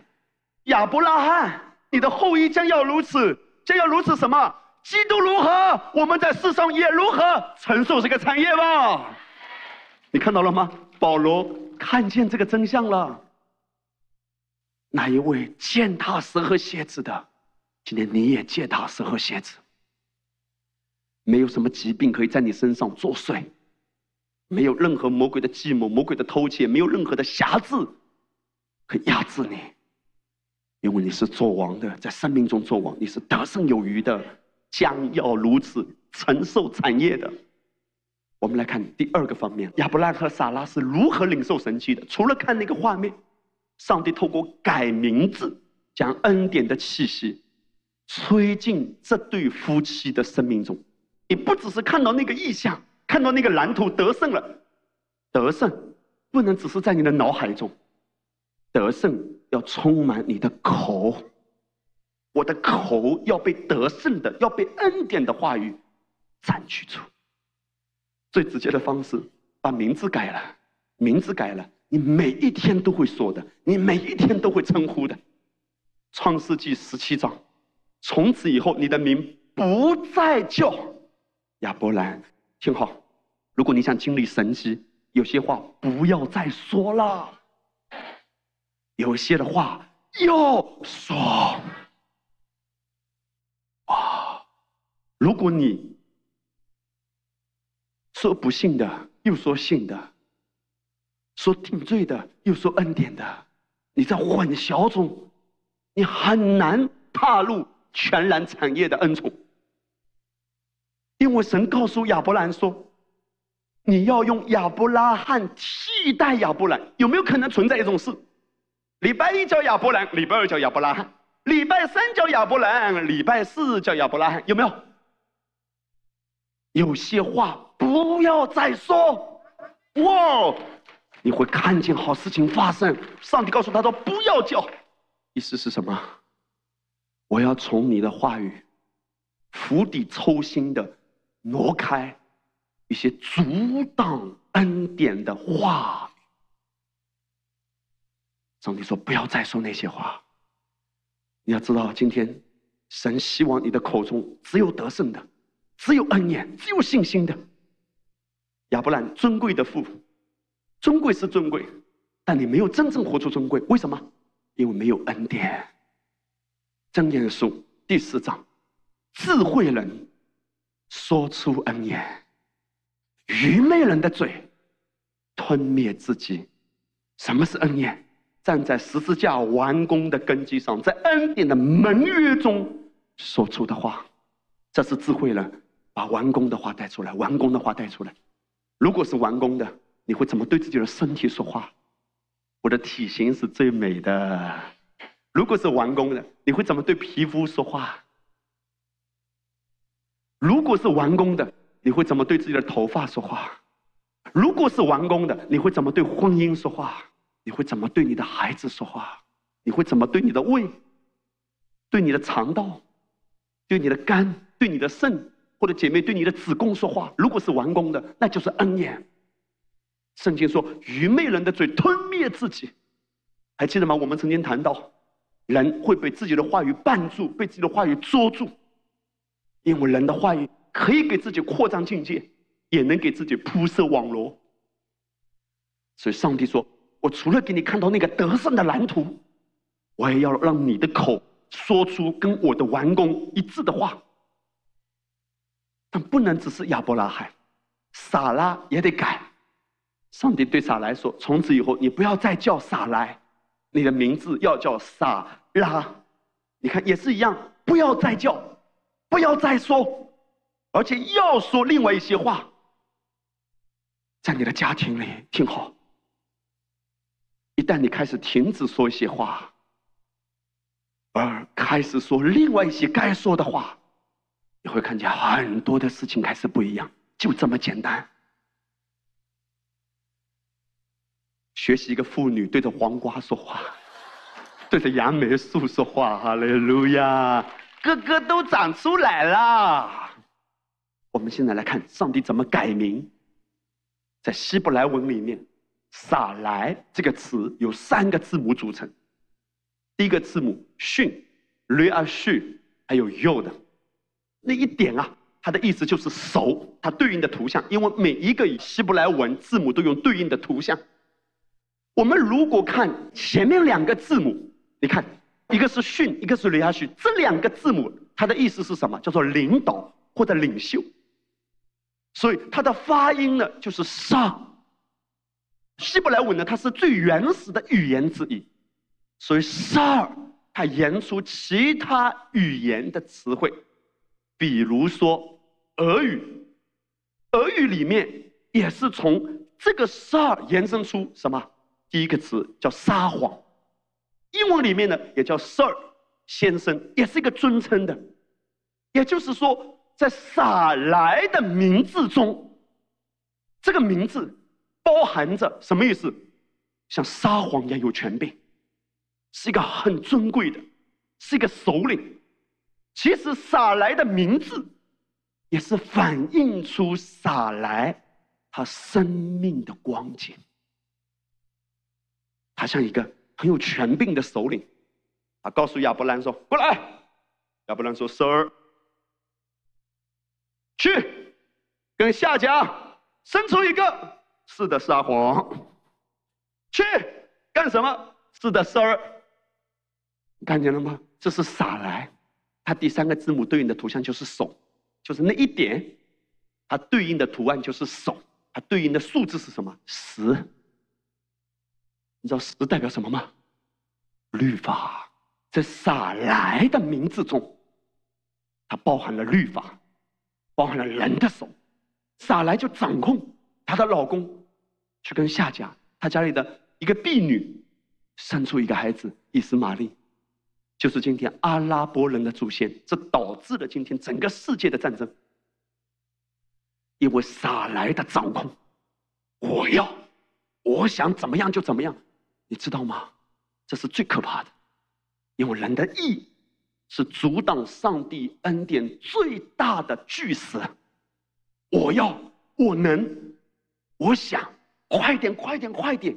亚伯拉罕，你的后裔将要如此，将要如此什么？基督如何，我们在世上也如何承受这个产业吧？你看到了吗？保罗看见这个真相了。那一位践踏蛇和蝎子的，今天你也践踏蛇和蝎子。没有什么疾病可以在你身上作祟，没有任何魔鬼的计谋、魔鬼的偷窃，没有任何的瑕疵可以压制你，因为你是做王的，在生命中做王，你是得胜有余的，将要如此承受产业的。我们来看第二个方面，亚伯拉和撒拉是如何领受神迹的？除了看那个画面。上帝透过改名字，将恩典的气息吹进这对夫妻的生命中。你不只是看到那个意象，看到那个蓝图得胜了，得胜不能只是在你的脑海中，得胜要充满你的口。我的口要被得胜的，要被恩典的话语占据住。最直接的方式，把名字改了，名字改了。你每一天都会说的，你每一天都会称呼的。创世纪十七章，从此以后，你的名不再叫亚伯兰。听好，如果你想经历神迹，有些话不要再说了，有些的话要说。啊，如果你说不幸的，又说信的。说定罪的，又说恩典的，你在混淆中，你很难踏入全然产业的恩宠。因为神告诉亚伯兰说：“你要用亚伯拉罕替代亚伯兰。”有没有可能存在一种事？礼拜一叫亚伯兰，礼拜二叫亚伯拉罕，礼拜三叫亚伯兰，礼拜四叫亚伯拉罕？有没有？有些话不要再说，哇！你会看见好事情发生。上帝告诉他说：“不要叫。”意思是什么？我要从你的话语釜底抽薪的挪开一些阻挡恩典的话。上帝说：“不要再说那些话。”你要知道，今天神希望你的口中只有得胜的，只有恩典，只有信心的。亚伯兰尊贵的父。尊贵是尊贵，但你没有真正活出尊贵，为什么？因为没有恩典。箴言书第四章，智慧人说出恩言，愚昧人的嘴吞灭自己。什么是恩言？站在十字架完工的根基上，在恩典的盟约中说出的话，这是智慧人把完工的话带出来，完工的话带出来。如果是完工的，你会怎么对自己的身体说话？我的体型是最美的。如果是完工的，你会怎么对皮肤说话？如果是完工的，你会怎么对自己的头发说话？如果是完工的，你会怎么对婚姻说话？你会怎么对你的孩子说话？你会怎么对你的胃、对你的肠道、对你的肝、对你的肾，或者姐妹对你的子宫说话？如果是完工的，那就是恩言。圣经说：“愚昧人的嘴吞灭自己。”还记得吗？我们曾经谈到，人会被自己的话语绊住，被自己的话语捉住，因为人的话语可以给自己扩张境界，也能给自己铺设网罗。所以上帝说：“我除了给你看到那个得胜的蓝图，我也要让你的口说出跟我的完工一致的话。但不能只是亚伯拉罕，撒拉也得改。”上帝对撒来说：“从此以后，你不要再叫撒来，你的名字要叫撒拉。你看，也是一样，不要再叫，不要再说，而且要说另外一些话。在你的家庭里，听好。一旦你开始停止说一些话，而开始说另外一些该说的话，你会看见很多的事情开始不一样。就这么简单。”学习一个妇女对着黄瓜说话，对着杨梅树说话，哈利路亚，个个都长出来了。我们现在来看上帝怎么改名。在希伯来文里面，“撒来”这个词由三个字母组成。第一个字母“训”，“雷阿训”，还有 “yo” 的那一点啊，它的意思就是手，它对应的图像。因为每一个以希伯来文字母都有对应的图像。我们如果看前面两个字母，你看，一个是训，一个是雷亚训，这两个字母它的意思是什么？叫做领导或者领袖。所以它的发音呢，就是上。希伯来文呢，它是最原始的语言之一，所以沙尔它言出其他语言的词汇，比如说俄语，俄语里面也是从这个沙尔延伸出什么？第一个词叫撒谎，英文里面呢也叫 Sir 先生，也是一个尊称的。也就是说，在撒来的名字中，这个名字包含着什么意思？像撒谎一样有权柄，是一个很尊贵的，是一个首领。其实撒来的名字，也是反映出撒来他生命的光景。他像一个很有权柄的首领，他告诉亚伯兰说：“过来。”亚伯兰说：“Sir，去跟夏家生出一个。”“是的，撒谎。”“去干什么？”“是的，Sir。”看见了吗？这是撒来，它第三个字母对应的图像就是手，就是那一点，它对应的图案就是手，它对应的数字是什么？十。你知道“十”代表什么吗？律法，在撒来的名字中，它包含了律法，包含了人的手。撒来就掌控她的老公，去跟夏甲他家里的一个婢女生出一个孩子伊斯玛利，就是今天阿拉伯人的祖先。这导致了今天整个世界的战争，因为撒来的掌控。我要，我想怎么样就怎么样。你知道吗？这是最可怕的，因为人的意是阻挡上帝恩典最大的巨石。我要，我能，我想，快点，快点，快点！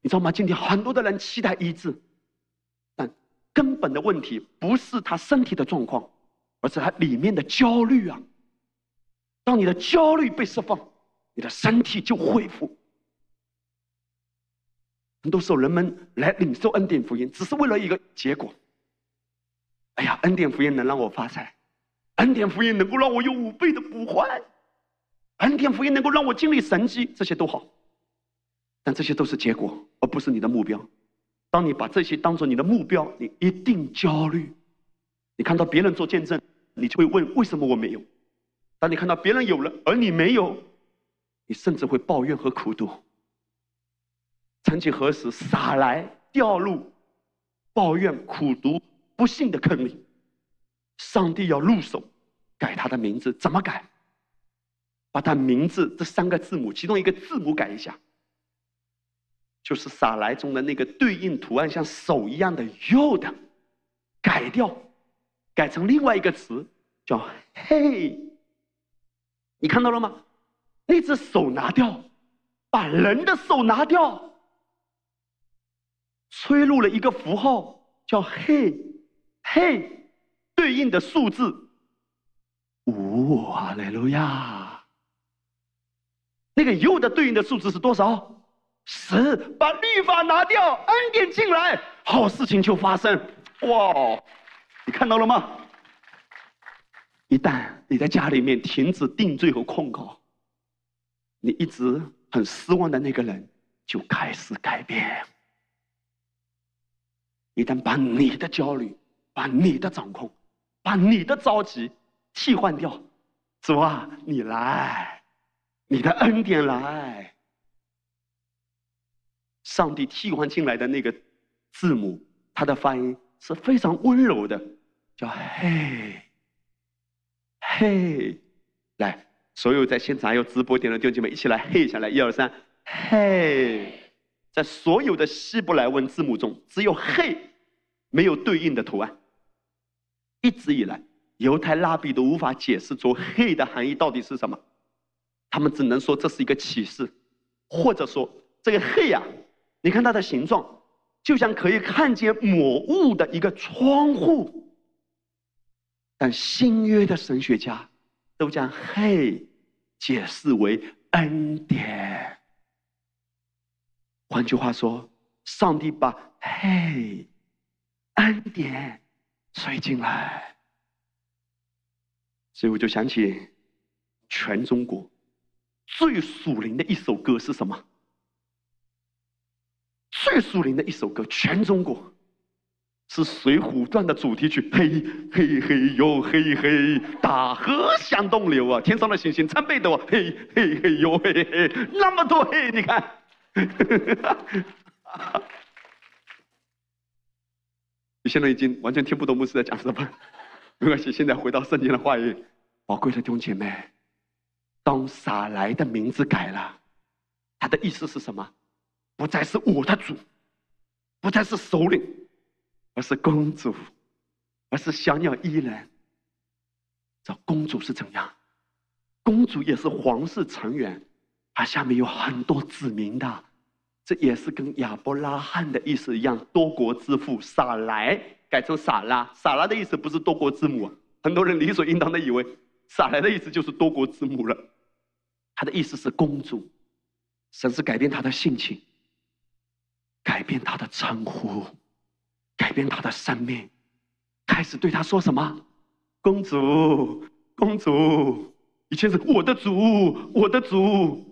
你知道吗？今天很多的人期待医治，但根本的问题不是他身体的状况，而是他里面的焦虑啊。当你的焦虑被释放，你的身体就恢复。很多时候人们来领受恩典福音，只是为了一个结果。哎呀，恩典福音能让我发财，恩典福音能够让我有五倍的补还，恩典福音能够让我经历神迹，这些都好。但这些都是结果，而不是你的目标。当你把这些当做你的目标，你一定焦虑。你看到别人做见证，你就会问：为什么我没有？当你看到别人有了，而你没有，你甚至会抱怨和苦读。曾几何时，撒来掉入抱怨、苦读、不幸的坑里，上帝要入手改他的名字，怎么改？把他名字这三个字母，其中一个字母改一下。就是撒来中的那个对应图案，像手一样的右的，改掉，改成另外一个词，叫“嘿”。你看到了吗？那只手拿掉，把人的手拿掉，吹入了一个符号，叫“嘿”，“嘿”，对应的数字五，哈利路亚。那个右的对应的数字是多少？十，把律法拿掉，恩典进来，好事情就发生。哇，你看到了吗？一旦你在家里面停止定罪和控告，你一直很失望的那个人就开始改变。一旦把你的焦虑、把你的掌控、把你的着急替换掉，主啊，你来，你的恩典来。上帝替换进来的那个字母，它的发音是非常温柔的，叫“嘿，嘿”。来，所有在现场还有直播点的弟兄姐妹，一起来“嘿”一下来，一二三，“嘿”。在所有的希伯来文字母中，只有“嘿”没有对应的图案。一直以来，犹太拉比都无法解释出“黑”的含义到底是什么，他们只能说这是一个启示，或者说这个“黑”呀。你看它的形状，就像可以看见抹雾的一个窗户。但新约的神学家都将“黑”解释为恩典。换句话说，上帝把“嘿”恩典吹进来，所以我就想起全中国最属灵的一首歌是什么？最属灵的一首歌，全中国是《水浒传》的主题曲。嘿嘿嘿哟，嘿嘿，大河向东流啊，天上的星星参北斗啊。嘿嘿嘿哟，嘿嘿，那么多嘿，你看。现在已经完全听不懂牧师在讲什么，没关系，现在回到圣经的话语。宝贵的弟兄姐妹，当撒来的名字改了，他的意思是什么？不再是我的主，不再是首领，而是公主，而是小鸟依人。这公主是怎样？公主也是皇室成员，她下面有很多子民的。这也是跟亚伯拉罕的意思一样，多国之父。撒来改成撒拉，撒拉的意思不是多国之母。很多人理所应当的以为撒来的意思就是多国之母了。他的意思是公主，甚至改变他的性情。改变他的称呼，改变他的生命，开始对他说什么？公主，公主，以前是我的主，我的主。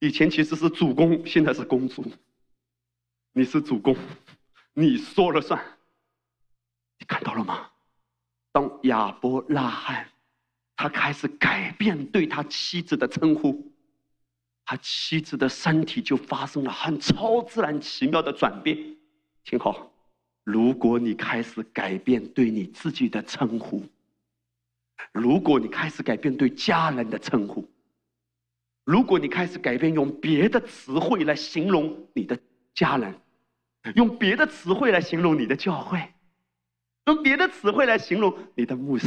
以前其实是主公，现在是公主。你是主公，你说了算。你看到了吗？当亚伯拉罕，他开始改变对他妻子的称呼。他妻子的身体就发生了很超自然、奇妙的转变。听好，如果你开始改变对你自己的称呼，如果你开始改变对家人的称呼，如果你开始改变用别的词汇来形容你的家人，用别的词汇来形容你的教会，用别的词汇来形容你的牧师、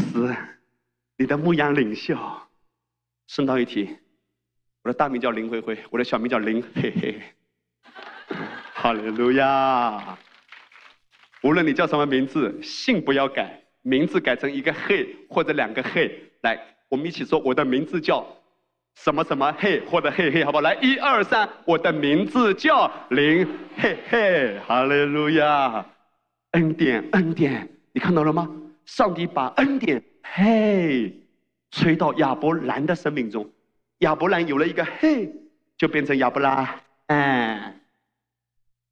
你的牧羊领袖，顺道一提。我的大名叫林灰灰，我的小名叫林嘿嘿。哈利路亚！无论你叫什么名字，姓不要改，名字改成一个嘿或者两个嘿。来，我们一起说，我的名字叫什么什么嘿，或者嘿嘿，好不好？来，一二三，我的名字叫林，嘿嘿，哈利路亚，恩典，恩典，你看到了吗？上帝把恩典嘿吹到亚伯兰的生命中，亚伯兰有了一个嘿，就变成亚伯拉，哎，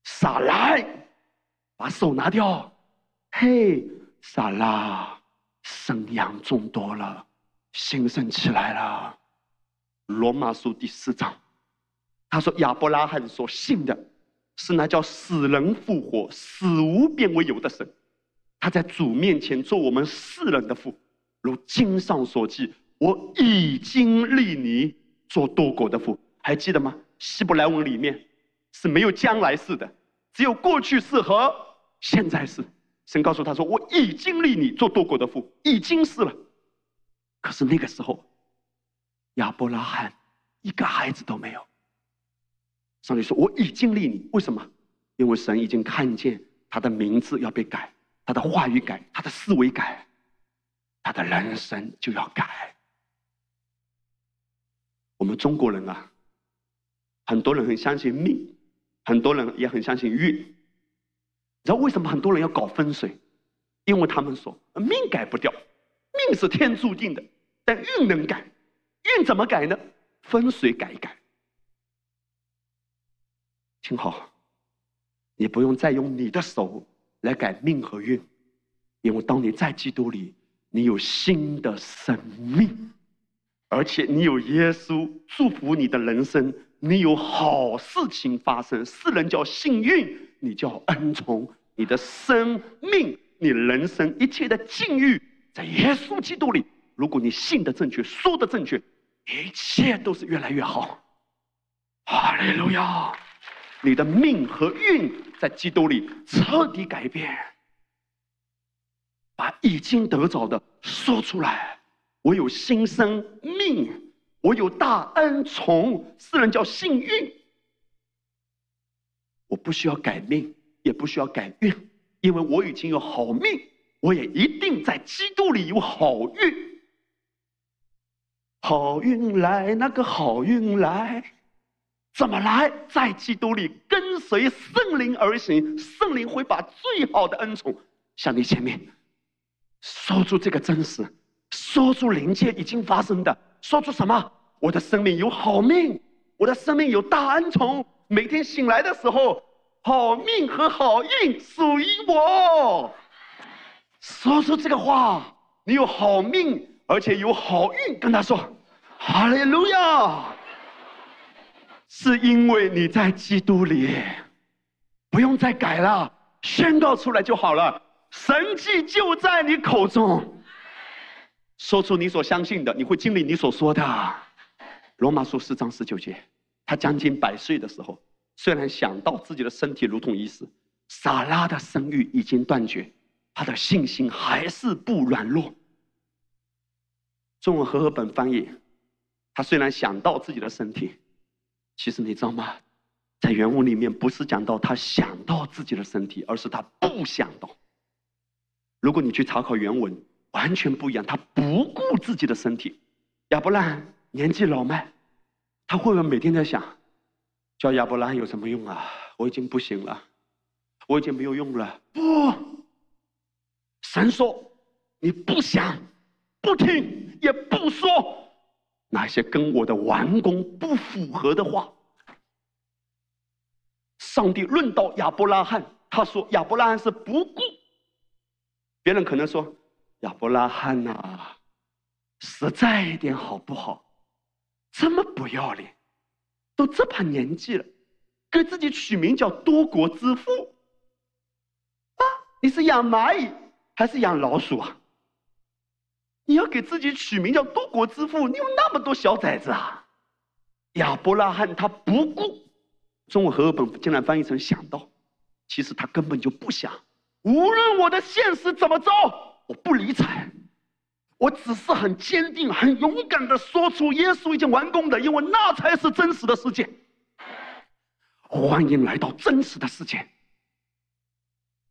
撒来，把手拿掉，嘿，撒拉，生养众多了，兴盛起来了。罗马书第四章，他说亚伯拉罕所信的，是那叫死人复活、死无变为有的神。他在主面前做我们世人的父，如经上所记：“我已经立你做多国的父。”还记得吗？希伯来文里面是没有将来式的，只有过去式和现在式。神告诉他说：“我已经立你做多国的父，已经是了。”可是那个时候。亚伯拉罕一个孩子都没有。上帝说：“我已经立你，为什么？因为神已经看见他的名字要被改，他的话语改，他的思维改，他的人生就要改。”我们中国人啊，很多人很相信命，很多人也很相信运。你知道为什么很多人要搞风水？因为他们说命改不掉，命是天注定的，但运能改。运怎么改呢？风水改一改。听好，你不用再用你的手来改命和运，因为当你在基督里，你有新的生命，而且你有耶稣祝福你的人生，你有好事情发生。世人叫幸运，你叫恩宠。你的生命，你人生一切的境遇，在耶稣基督里。如果你信的正确，说的正确，一切都是越来越好。哈利路亚！你的命和运在基督里彻底改变。把已经得着的说出来。我有新生命，我有大恩宠，世人叫幸运。我不需要改命，也不需要改运，因为我已经有好命，我也一定在基督里有好运。好运来，那个好运来，怎么来？在基督里跟随圣灵而行，圣灵会把最好的恩宠向你前面说出这个真实，说出灵界已经发生的，说出什么？我的生命有好命，我的生命有大恩宠，每天醒来的时候，好命和好运属于我。说出这个话，你有好命。而且有好运，跟他说：“哈利路亚！”是因为你在基督里，不用再改了，宣告出来就好了。神迹就在你口中，说出你所相信的，你会经历你所说的。罗马书四章十九节，他将近百岁的时候，虽然想到自己的身体如同已死，撒拉的生育已经断绝，他的信心还是不软弱。中文和合本翻译，他虽然想到自己的身体，其实你知道吗？在原文里面不是讲到他想到自己的身体，而是他不想到。如果你去查考原文，完全不一样。他不顾自己的身体，亚伯拉年纪老迈，他会不会每天在想，叫亚伯拉有什么用啊？我已经不行了，我已经没有用了。不，神说你不想。不听也不说那些跟我的完工不符合的话。上帝论到亚伯拉罕，他说亚伯拉罕是不顾。别人可能说亚伯拉罕呐，实在一点好不好？这么不要脸，都这把年纪了，给自己取名叫多国之父。啊，你是养蚂蚁还是养老鼠啊？你要给自己取名叫多国之父，你有那么多小崽子啊？亚伯拉罕他不顾，中文和合本竟然翻译成想到，其实他根本就不想。无论我的现实怎么着，我不理睬，我只是很坚定、很勇敢的说出耶稣已经完工的，因为那才是真实的世界。欢迎来到真实的世界，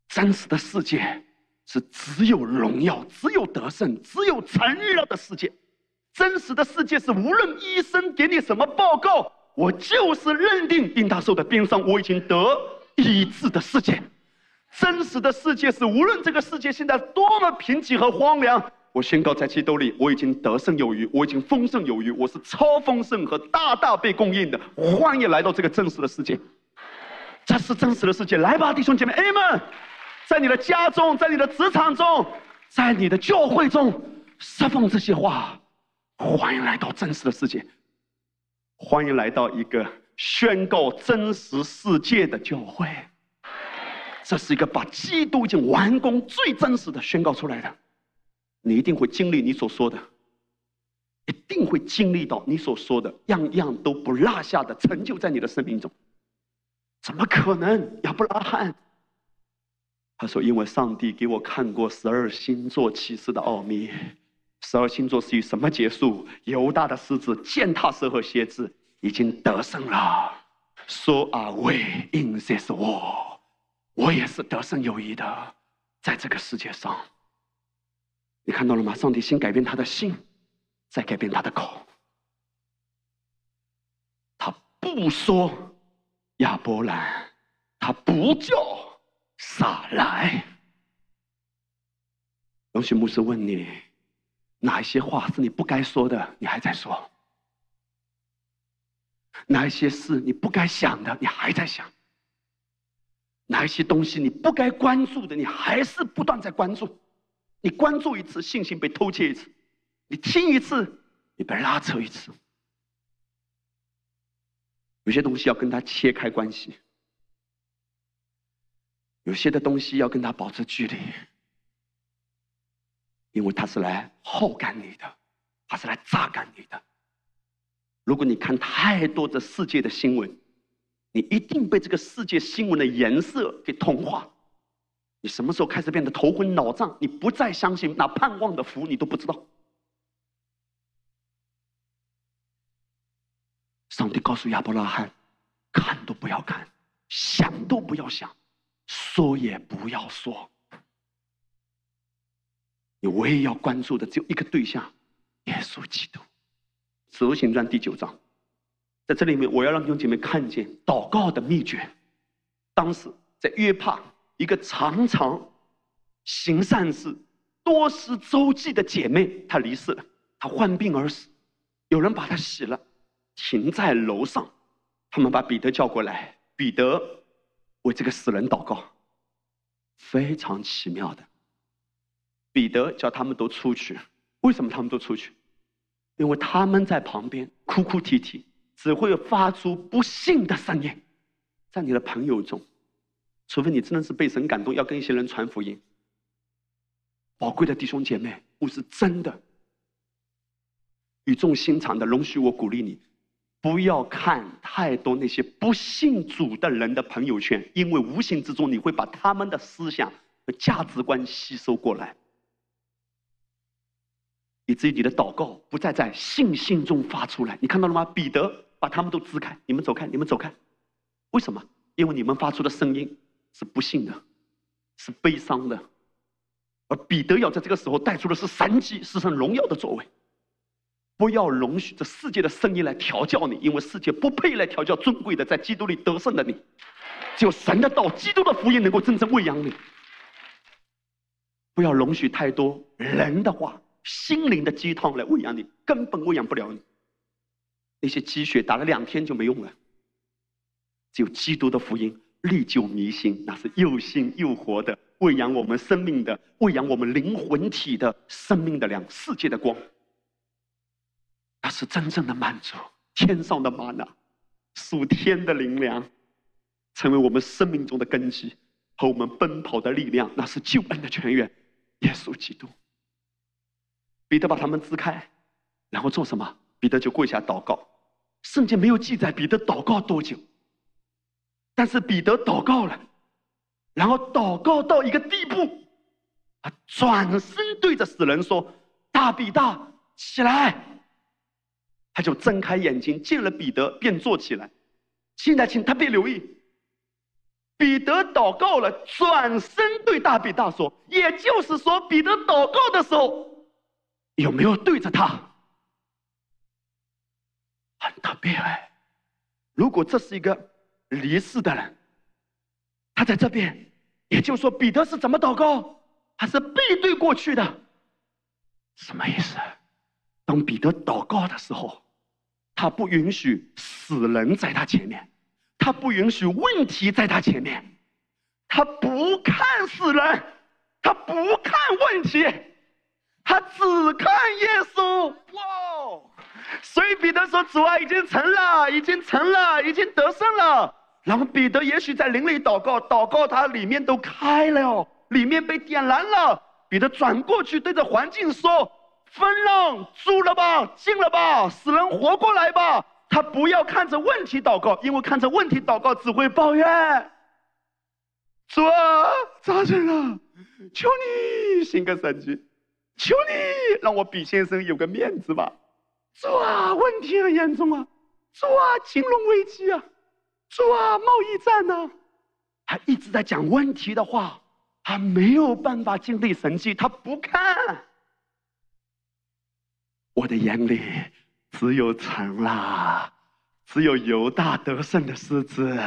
真实的世界。是只有荣耀、只有得胜、只有成日的世界，真实的世界是无论医生给你什么报告，我就是认定丁大寿的冰伤，我已经得医治的世界。真实的世界是无论这个世界现在多么贫瘠和荒凉，我宣告在基督里，我已经得胜有余，我已经丰盛有余，我是超丰盛和大大被供应的。欢迎来到这个真实的世界，这是真实的世界。来吧，弟兄姐妹，Amen。在你的家中，在你的职场中，在你的教会中，释放这些话。欢迎来到真实的世界，欢迎来到一个宣告真实世界的教会。这是一个把基督已经完工、最真实的宣告出来的。你一定会经历你所说的，一定会经历到你所说的，样样都不落下的成就在你的生命中。怎么可能？亚伯拉罕。他说：“因为上帝给我看过十二星座启示的奥秘，十二星座是以什么结束？犹大的狮子践踏蛇和蝎子，已经得胜了。说啊，为因这是我，我也是得胜有余的，在这个世界上。你看到了吗？上帝先改变他的心，再改变他的口。他不说亚伯兰，他不叫。”撒来，龙许牧师问你，哪一些话是你不该说的？你还在说？哪一些事你不该想的？你还在想？哪一些东西你不该关注的？你还是不断在关注？你关注一次，信心被偷窃一次；你听一次，你被拉扯一次。有些东西要跟他切开关系。有些的东西要跟他保持距离，因为他是来耗干你的，他是来榨干你的。如果你看太多的世界的新闻，你一定被这个世界新闻的颜色给同化。你什么时候开始变得头昏脑胀？你不再相信那盼望的福，你都不知道。上帝告诉亚伯拉罕：看都不要看，想都不要想。说也不要说，你唯一要关注的只有一个对象：耶稣基督。使徒行传第九章，在这里面，我要让弟兄姐妹看见祷告的秘诀。当时在约帕，一个常常行善事、多施周济的姐妹，她离世了，她患病而死，有人把她洗了，停在楼上，他们把彼得叫过来，彼得。为这个死人祷告，非常奇妙的。彼得叫他们都出去，为什么他们都出去？因为他们在旁边哭哭啼啼，只会发出不幸的声音。在你的朋友中，除非你真的是被神感动，要跟一些人传福音。宝贵的弟兄姐妹，我是真的语重心长的，容许我鼓励你。不要看太多那些不信主的人的朋友圈，因为无形之中你会把他们的思想和价值观吸收过来，以至于你的祷告不再在信心中发出来。你看到了吗？彼得把他们都支开，你们走开，你们走开。为什么？因为你们发出的声音是不幸的，是悲伤的，而彼得要在这个时候带出的是神迹，是神荣耀的作为。不要容许这世界的声音来调教你，因为世界不配来调教尊贵的在基督里得胜的你。只有神的道、基督的福音能够真正喂养你。不要容许太多人的话、心灵的鸡汤来喂养你，根本喂养不了你。那些鸡血打了两天就没用了。只有基督的福音历久弥新，那是又新又活的，喂养我们生命的、喂养我们灵魂体的生命的粮，世界的光。那是真正的满足，天上的玛纳，属天的灵粮，成为我们生命中的根基和我们奔跑的力量。那是救恩的泉源，耶稣基督。彼得把他们支开，然后做什么？彼得就跪下祷告。圣经没有记载彼得祷告多久，但是彼得祷告了，然后祷告到一个地步，他转身对着死人说：“大比大，起来。”他就睁开眼睛，见了彼得，便坐起来。现在，请特别留意，彼得祷告了，转身对大比大说：“也就是说，彼得祷告的时候，有没有对着他？很特别哎！如果这是一个离世的人，他在这边，也就是说，彼得是怎么祷告？他是背对过去的，什么意思？当彼得祷告的时候，他不允许死人在他前面，他不允许问题在他前面，他不看死人，他不看问题，他只看耶稣。哇！所以彼得说：“主啊，已经成了，已经成了，已经得胜了。”然后彼得也许在灵里祷告，祷告他里面都开了，里面被点燃了。彼得转过去对着环境说。风浪住了吧，静了吧，死人活过来吧。他不要看着问题祷告，因为看着问题祷告只会抱怨。主啊，咋整啊？求你行个神迹，求你让我比先生有个面子吧。主啊，问题很严重啊。主啊，金融危机啊。主啊，贸易战呢？他一直在讲问题的话，他没有办法经历神迹，他不看。我的眼里只有城啦，只有犹大得胜的狮子。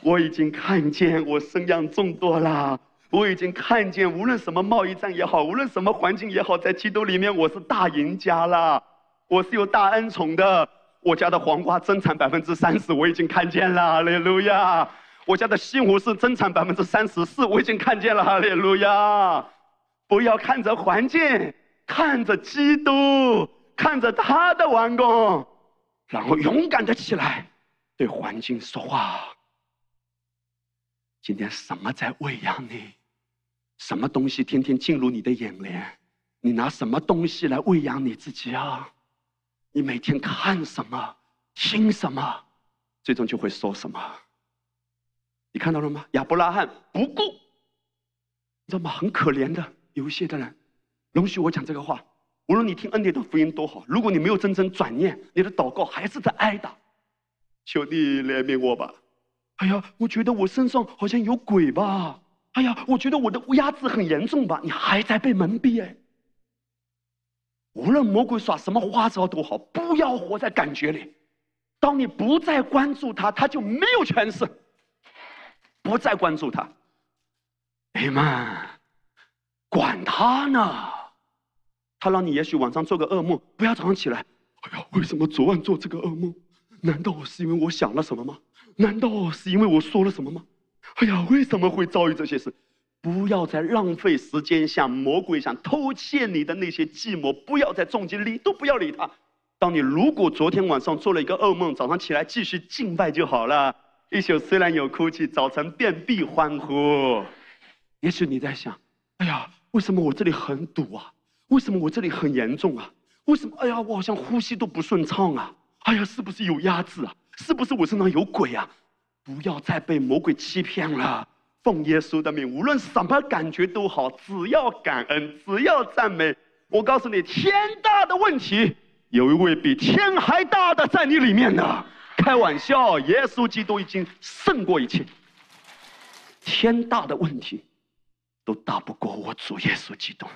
我已经看见我生养众多啦，我已经看见无论什么贸易战也好，无论什么环境也好，在基督里面我是大赢家啦。我是有大恩宠的，我家的黄瓜增产百分之三十，我已经看见了，哈利路亚！我家的西红柿增产百分之三十四，我已经看见了，哈利路亚！不要看着环境，看着基督。看着他的完工，然后勇敢的起来，对环境说话。今天什么在喂养你？什么东西天天进入你的眼帘？你拿什么东西来喂养你自己啊？你每天看什么？听什么？最终就会说什么？你看到了吗？亚伯拉罕不顾，你知道吗？很可怜的，有一些的人，容许我讲这个话。无论你听恩典的福音多好，如果你没有真正转念，你的祷告还是在挨打。求你怜悯我吧！哎呀，我觉得我身上好像有鬼吧！哎呀，我觉得我的压制很严重吧！你还在被蒙蔽哎。无论魔鬼耍什么花招都好，不要活在感觉里。当你不再关注他，他就没有权势。不再关注他，哎妈，管他呢！他让你也许晚上做个噩梦，不要早上起来。哎呀，为什么昨晚做这个噩梦？难道我是因为我想了什么吗？难道是因为我说了什么吗？哎呀，为什么会遭遇这些事？不要再浪费时间想魔鬼想偷窃你的那些寂寞，不要再重击，理都不要理他。当你如果昨天晚上做了一个噩梦，早上起来继续敬拜就好了。一宿虽然有哭泣，早晨遍地欢呼。也许你在想，哎呀，为什么我这里很堵啊？为什么我这里很严重啊？为什么？哎呀，我好像呼吸都不顺畅啊！哎呀，是不是有压制啊？是不是我身上有鬼啊？不要再被魔鬼欺骗了！奉耶稣的命，无论什么感觉都好，只要感恩，只要赞美。我告诉你，天大的问题，有一位比天还大的在你里面呢。开玩笑，耶稣基督已经胜过一切。天大的问题，都打不过我主耶稣基督。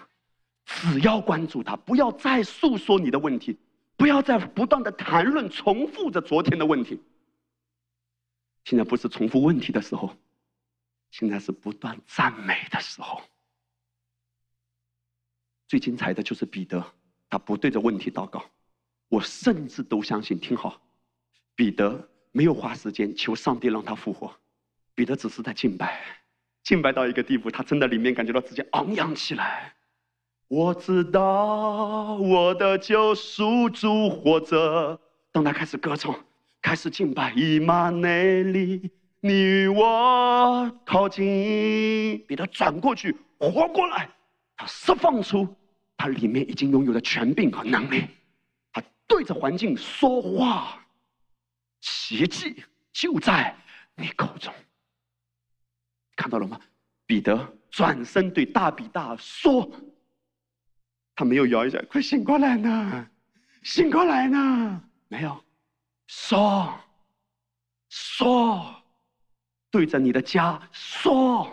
只要关注他，不要再诉说你的问题，不要再不断的谈论、重复着昨天的问题。现在不是重复问题的时候，现在是不断赞美的时候。最精彩的就是彼得，他不对着问题祷告。我甚至都相信，听好，彼得没有花时间求上帝让他复活，彼得只是在敬拜，敬拜到一个地步，他真的里面感觉到自己昂扬起来。我知道我的救赎主活着。当他开始歌唱，开始敬拜，以马内利，你与我靠近，彼得转过去，活过来，他释放出他里面已经拥有的权柄和能力，他对着环境说话，奇迹就在你口中，看到了吗？彼得转身对大比大说。他没有摇一下，快醒过来呢，醒过来呢，没有，说，说，对着你的家说，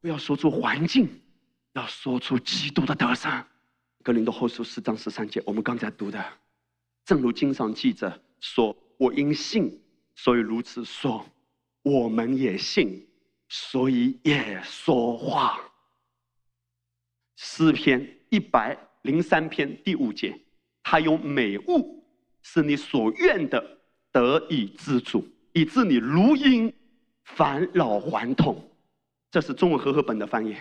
不要说出环境，要说出基督的德胜。格林多后书四章十三节，我们刚才读的，正如经上记着说，我因信，所以如此说。我们也信，所以也说话。诗篇一百零三篇第五节，他用美物使你所愿的得以知足，以致你如因返老还童。这是中文和合本的翻译。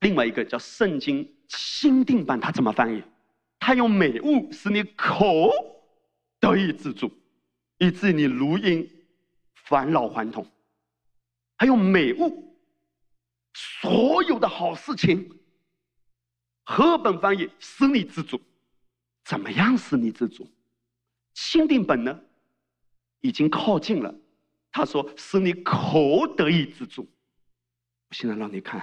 另外一个叫圣经新定版，它怎么翻译？他用美物使你口得以知足，以致你如因。返老还童，还有美物，所有的好事情。和本翻译使你知足，怎么样使你知足？钦定本呢，已经靠近了。他说使你口得以知足。我现在让你看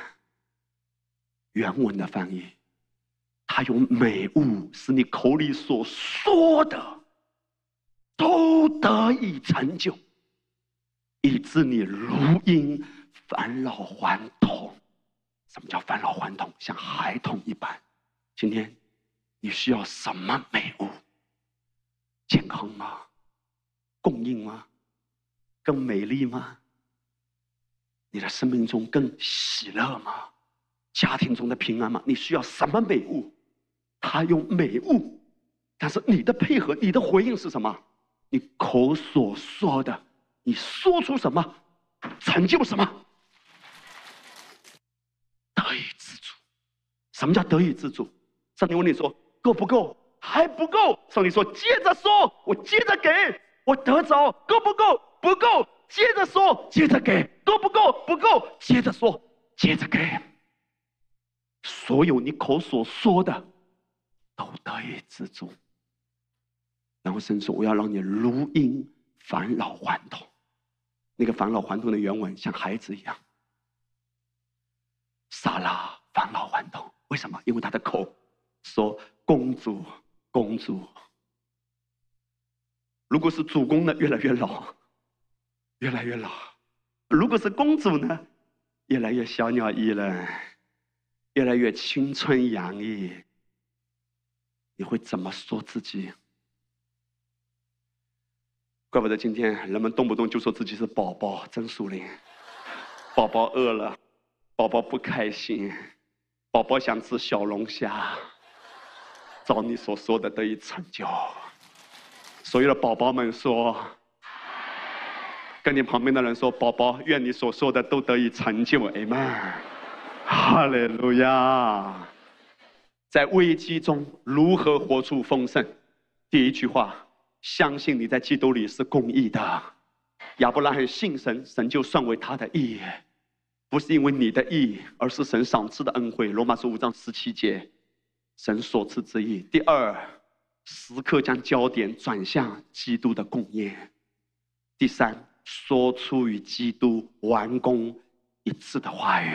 原文的翻译，他用美物使你口里所说的都得以成就。以致你如婴返老还童。什么叫返老还童？像孩童一般。今天你需要什么美物？健康吗？供应吗？更美丽吗？你的生命中更喜乐吗？家庭中的平安吗？你需要什么美物？他用美物，但是你的配合，你的回应是什么？你口所说的。你说出什么，成就什么，得以自足。什么叫得以自足？上帝问你说够不够？还不够。上帝说接着说，我接着给，我得着够不够？不够，接着说，接着给，够不够？不够，接着说，接着给。所有你口所说的，都得以自足。然后神说：“我要让你如婴返老还童。”那个返老还童的原文像孩子一样，萨拉返老还童，为什么？因为他的口说公主，公主。如果是主公呢，越来越老，越来越老；如果是公主呢，越来越小鸟依人，越来越青春洋溢。你会怎么说自己？怪不得今天人们动不动就说自己是宝宝，真属灵。宝宝饿了，宝宝不开心，宝宝想吃小龙虾。照你所说的得以成就。所有的宝宝们说，跟你旁边的人说，宝宝，愿你所说的都得以成就。Amen。哈利路亚。在危机中如何活出丰盛？第一句话。相信你在基督里是公义的，亚伯拉罕信神，神就算为他的义，不是因为你的义，而是神赏赐的恩惠。罗马书五章十七节，神所赐之义。第二，时刻将焦点转向基督的供应。第三，说出与基督完工一致的话语。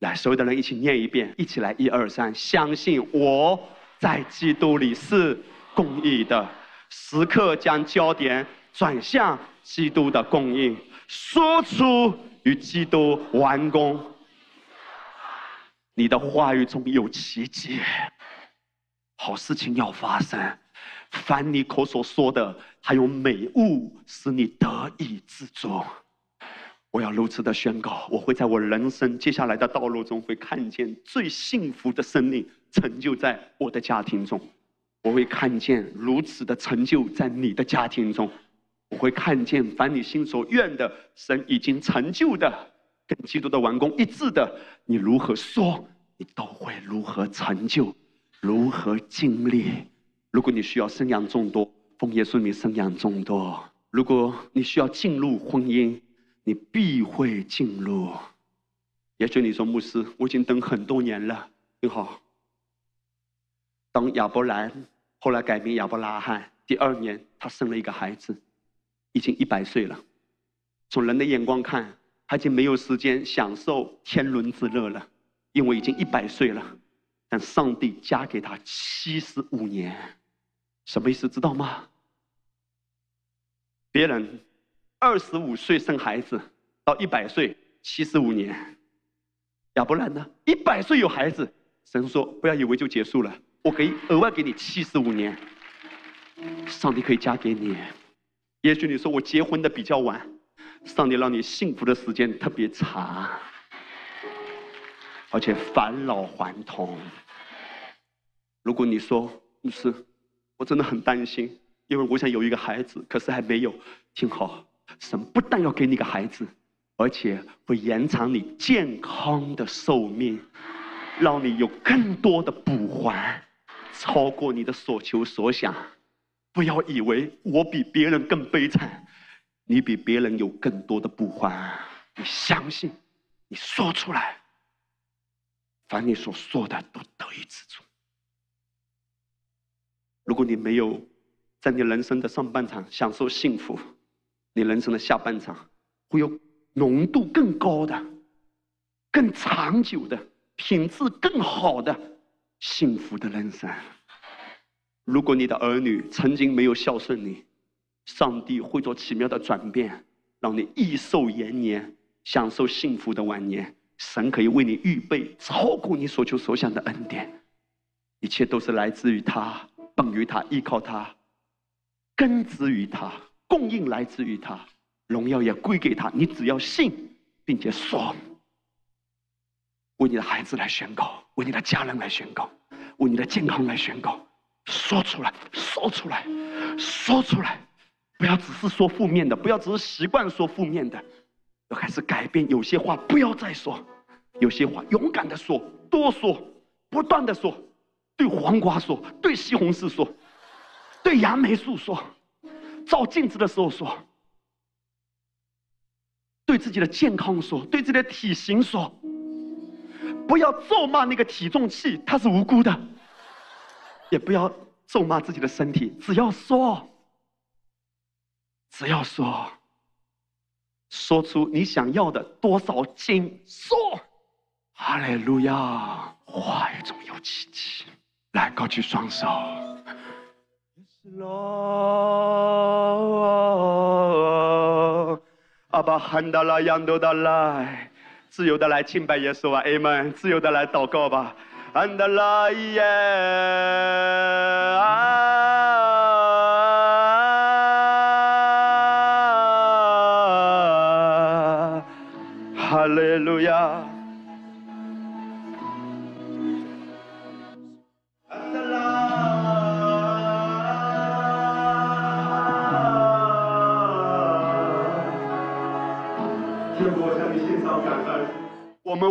来，所有的人一起念一遍，一起来，一二三，相信我在基督里是。公义的时刻，将焦点转向基督的供应，说出与基督完工。你的话语中有奇迹，好事情要发生。凡你口所说的，还有美物，使你得以自足。我要如此的宣告：我会在我人生接下来的道路中，会看见最幸福的生命成就在我的家庭中。我会看见如此的成就在你的家庭中，我会看见凡你心所愿的，神已经成就的，跟基督的完工一致的，你如何说，你都会如何成就，如何经历。如果你需要生养众多，奉耶稣名生养众多；如果你需要进入婚姻，你必会进入。也许你说牧师，我已经等很多年了，你好。当亚伯兰。后来改名亚伯拉罕。第二年，他生了一个孩子，已经一百岁了。从人的眼光看，他已经没有时间享受天伦之乐了，因为已经一百岁了。但上帝加给他七十五年，什么意思？知道吗？别人二十五岁生孩子，到一百岁七十五年。亚伯兰呢？一百岁有孩子，神说：“不要以为就结束了。”我可以额外给你七十五年，上帝可以加给你。也许你说我结婚的比较晚，上帝让你幸福的时间特别长，而且返老还童。如果你说不是，我真的很担心，因为我想有一个孩子，可是还没有。听好，神不但要给你个孩子，而且会延长你健康的寿命，让你有更多的补还，超过你的所求所想。不要以为我比别人更悲惨，你比别人有更多的不欢。你相信，你说出来，凡你所说的都得以知足。如果你没有在你人生的上半场享受幸福，你人生的下半场会有浓度更高的、更长久的、品质更好的幸福的人生。如果你的儿女曾经没有孝顺你，上帝会做奇妙的转变，让你益寿延年，享受幸福的晚年。神可以为你预备超过你所求所想的恩典，一切都是来自于他。等于他，依靠他，根植于他，供应来自于他，荣耀也归给他。你只要信，并且说，为你的孩子来宣告，为你的家人来宣告，为你的健康来宣告，说出来，说出来，说出来，不要只是说负面的，不要只是习惯说负面的，要开始改变。有些话不要再说，有些话勇敢的说，多说，不断的说。对黄瓜说，对西红柿说，对杨梅树说，照镜子的时候说，对自己的健康说，对自己的体型说，不要咒骂那个体重器，它是无辜的，也不要咒骂自己的身体，只要说，只要说，说出你想要的多少斤，说，哈利路亚，话语中有奇迹。来，高举双手。阿爸喊到了，扬多的来，自由的来敬拜耶稣啊，Amen！自由的来祷告吧，喊到了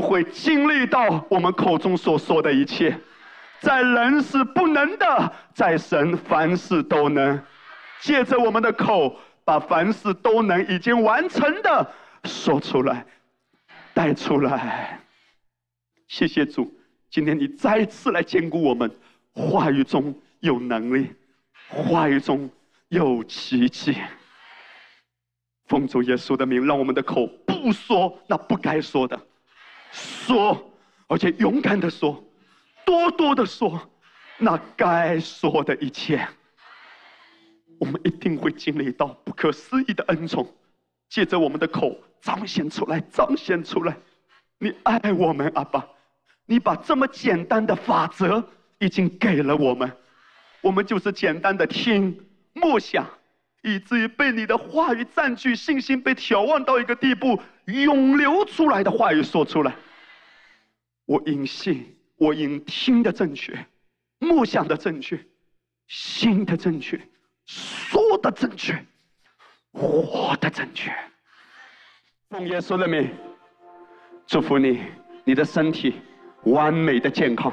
会经历到我们口中所说的一切，在人是不能的，在神凡事都能。借着我们的口，把凡事都能已经完成的说出来，带出来。谢谢主，今天你再次来兼顾我们，话语中有能力，话语中有奇迹。奉主耶稣的名，让我们的口不说那不该说的。说，而且勇敢的说，多多的说，那该说的一切，我们一定会经历到不可思议的恩宠，借着我们的口彰显出来，彰显出来。你爱我们，阿爸，你把这么简单的法则已经给了我们，我们就是简单的听默想，以至于被你的话语占据，信心被眺望到一个地步。涌流出来的话语说出来，我因信，我因听的正确，默想的正确，心的正确，说的正确，活的正确。奉耶稣的名，祝福你，你的身体完美的健康，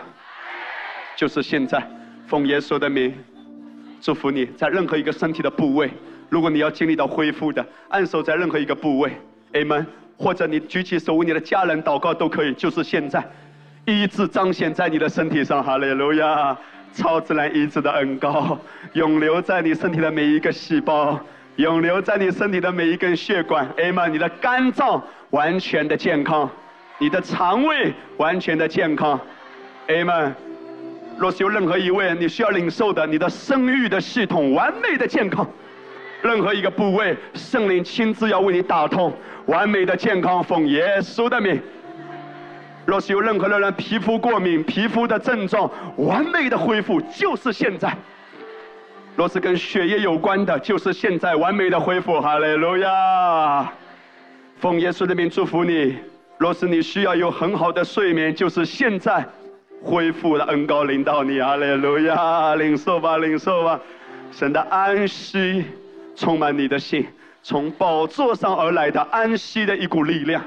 就是现在。奉耶稣的名，祝福你在任何一个身体的部位，如果你要经历到恢复的，按手在任何一个部位。Amen，或者你举起手为你的家人祷告都可以，就是现在，医治彰显在你的身体上，哈利路亚！超自然医治的恩膏，永留在你身体的每一个细胞，永留在你身体的每一根血管。Amen，你的肝脏完全的健康，你的肠胃完全的健康。Amen，若是有任何一位你需要领受的，你的生育的系统完美的健康。任何一个部位，圣灵亲自要为你打通，完美的健康，奉耶稣的名。若是有任何的人皮肤过敏、皮肤的症状，完美的恢复，就是现在。若是跟血液有关的，就是现在完美的恢复。哈利路亚！奉耶稣的名祝福你。若是你需要有很好的睡眠，就是现在恢复的恩高领导你。哈利路亚！领受吧，领受吧。神的安息充满你的心，从宝座上而来的安息的一股力量，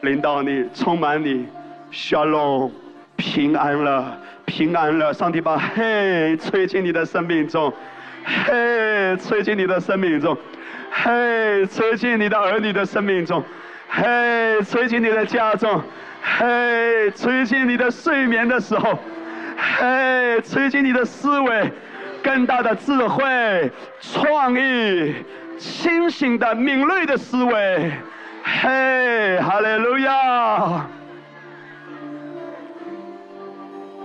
领导你，充满你。Shalom，平安了，平安了。上帝把嘿吹进你的生命中，嘿吹进你的生命中，嘿吹进你的儿女的生命中，嘿吹进你的家中，嘿吹进你的睡眠的时候，嘿吹进你的思维，更大的智慧、创意、清醒的敏锐的思维，嘿，哈利路亚。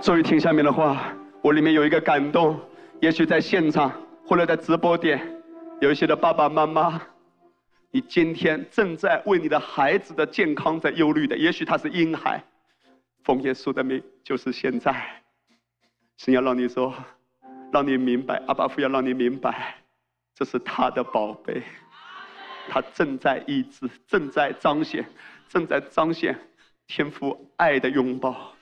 终于听下面的话，我里面有一个感动。也许在现场，或者在直播点，有一些的爸爸妈妈，你今天正在为你的孩子的健康在忧虑的。也许他是婴孩，奉耶稣的命，就是现在，神要让你说，让你明白，阿爸父要让你明白，这是他的宝贝，他正在医治，正在彰显，正在彰显天父爱的拥抱。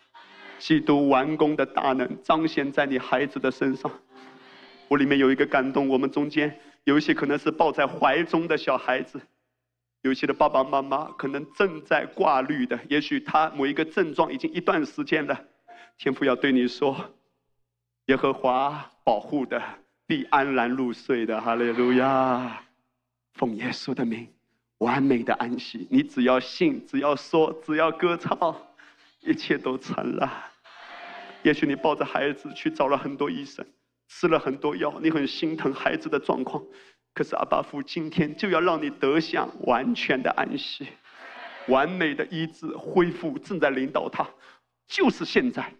基督完工的大能彰显在你孩子的身上，我里面有一个感动。我们中间有一些可能是抱在怀中的小孩子，有些的爸爸妈妈可能正在挂虑的，也许他某一个症状已经一段时间了。天父要对你说：耶和华保护的，必安然入睡的。哈利路亚！奉耶稣的名，完美的安息。你只要信，只要说，只要歌唱，一切都成了。也许你抱着孩子去找了很多医生，吃了很多药，你很心疼孩子的状况。可是阿巴夫今天就要让你得享完全的安息，完美的医治恢复正在领导他，就是现在，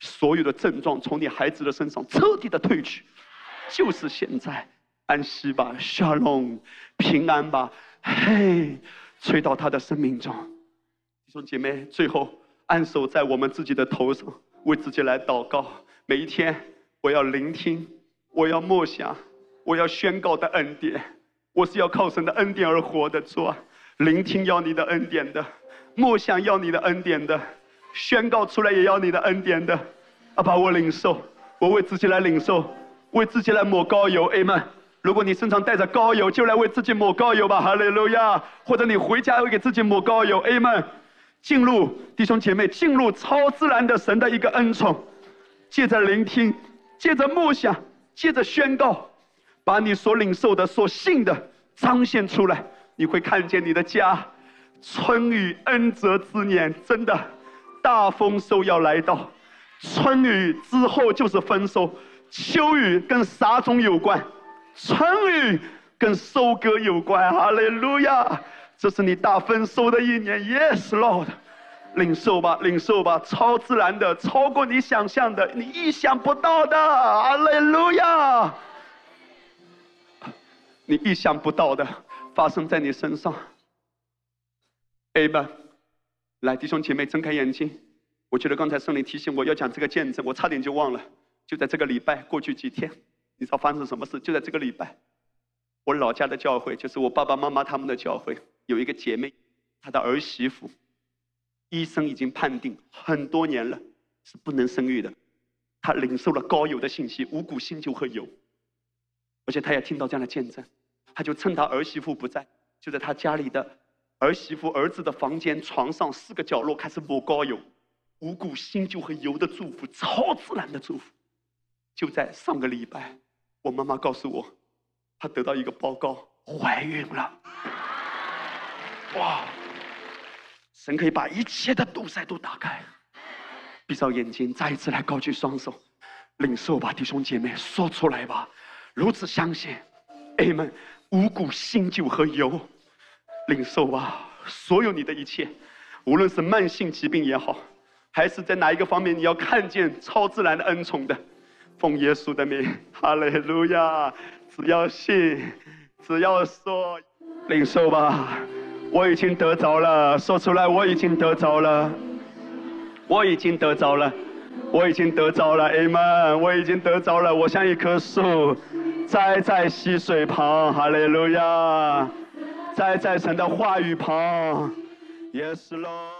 所有的症状从你孩子的身上彻底的退去，就是现在，安息吧，shalom，平安吧，嘿，吹到他的生命中。弟兄姐妹，最后安守在我们自己的头上。为自己来祷告，每一天我要聆听，我要默想，我要宣告的恩典，我是要靠神的恩典而活的主啊！聆听要你的恩典的，默想要你的恩典的，宣告出来也要你的恩典的，啊！把我领受，我为自己来领受，为自己来抹膏油，A 们。如果你身上带着膏油，就来为自己抹膏油吧，哈利路亚！或者你回家会给自己抹膏油，A 们。进入弟兄姐妹，进入超自然的神的一个恩宠，借着聆听，借着默想，借着宣告，把你所领受的、所信的彰显出来。你会看见你的家，春雨恩泽之年，真的大丰收要来到。春雨之后就是丰收，秋雨跟撒种有关，春雨跟收割有关。哈利路亚。这是你大丰收的一年，Yes Lord，领受吧，领受吧，超自然的，超过你想象的，你意想不到的，哈利，路亚，你意想不到的发生在你身上，Amen。来，弟兄姐妹，睁开眼睛。我觉得刚才圣灵提醒我要讲这个见证，我差点就忘了。就在这个礼拜，过去几天，你知道发生什么事？就在这个礼拜，我老家的教会，就是我爸爸妈妈他们的教会。有一个姐妹，她的儿媳妇，医生已经判定很多年了是不能生育的。她领受了高油的信息，五谷新酒和油，而且她也听到这样的见证，她就趁她儿媳妇不在，就在她家里的儿媳妇儿子的房间床上四个角落开始抹高油，五谷新酒和油的祝福，超自然的祝福。就在上个礼拜，我妈妈告诉我，她得到一个报告，怀孕了。哇！神可以把一切的堵塞都打开。闭上眼睛，再一次来高举双手，领受吧，弟兄姐妹，说出来吧，如此相信。a 们。五谷新酒和油，领受吧，所有你的一切，无论是慢性疾病也好，还是在哪一个方面你要看见超自然的恩宠的，奉耶稣的名，哈利路亚！只要信，只要说，领受吧。我已经得着了，说出来，我已经得着了，我已经得着了，我已经得着了，amen，我已经得着了，我像一棵树，栽在溪水旁，哈利路亚，在在神的话语旁，也是喽。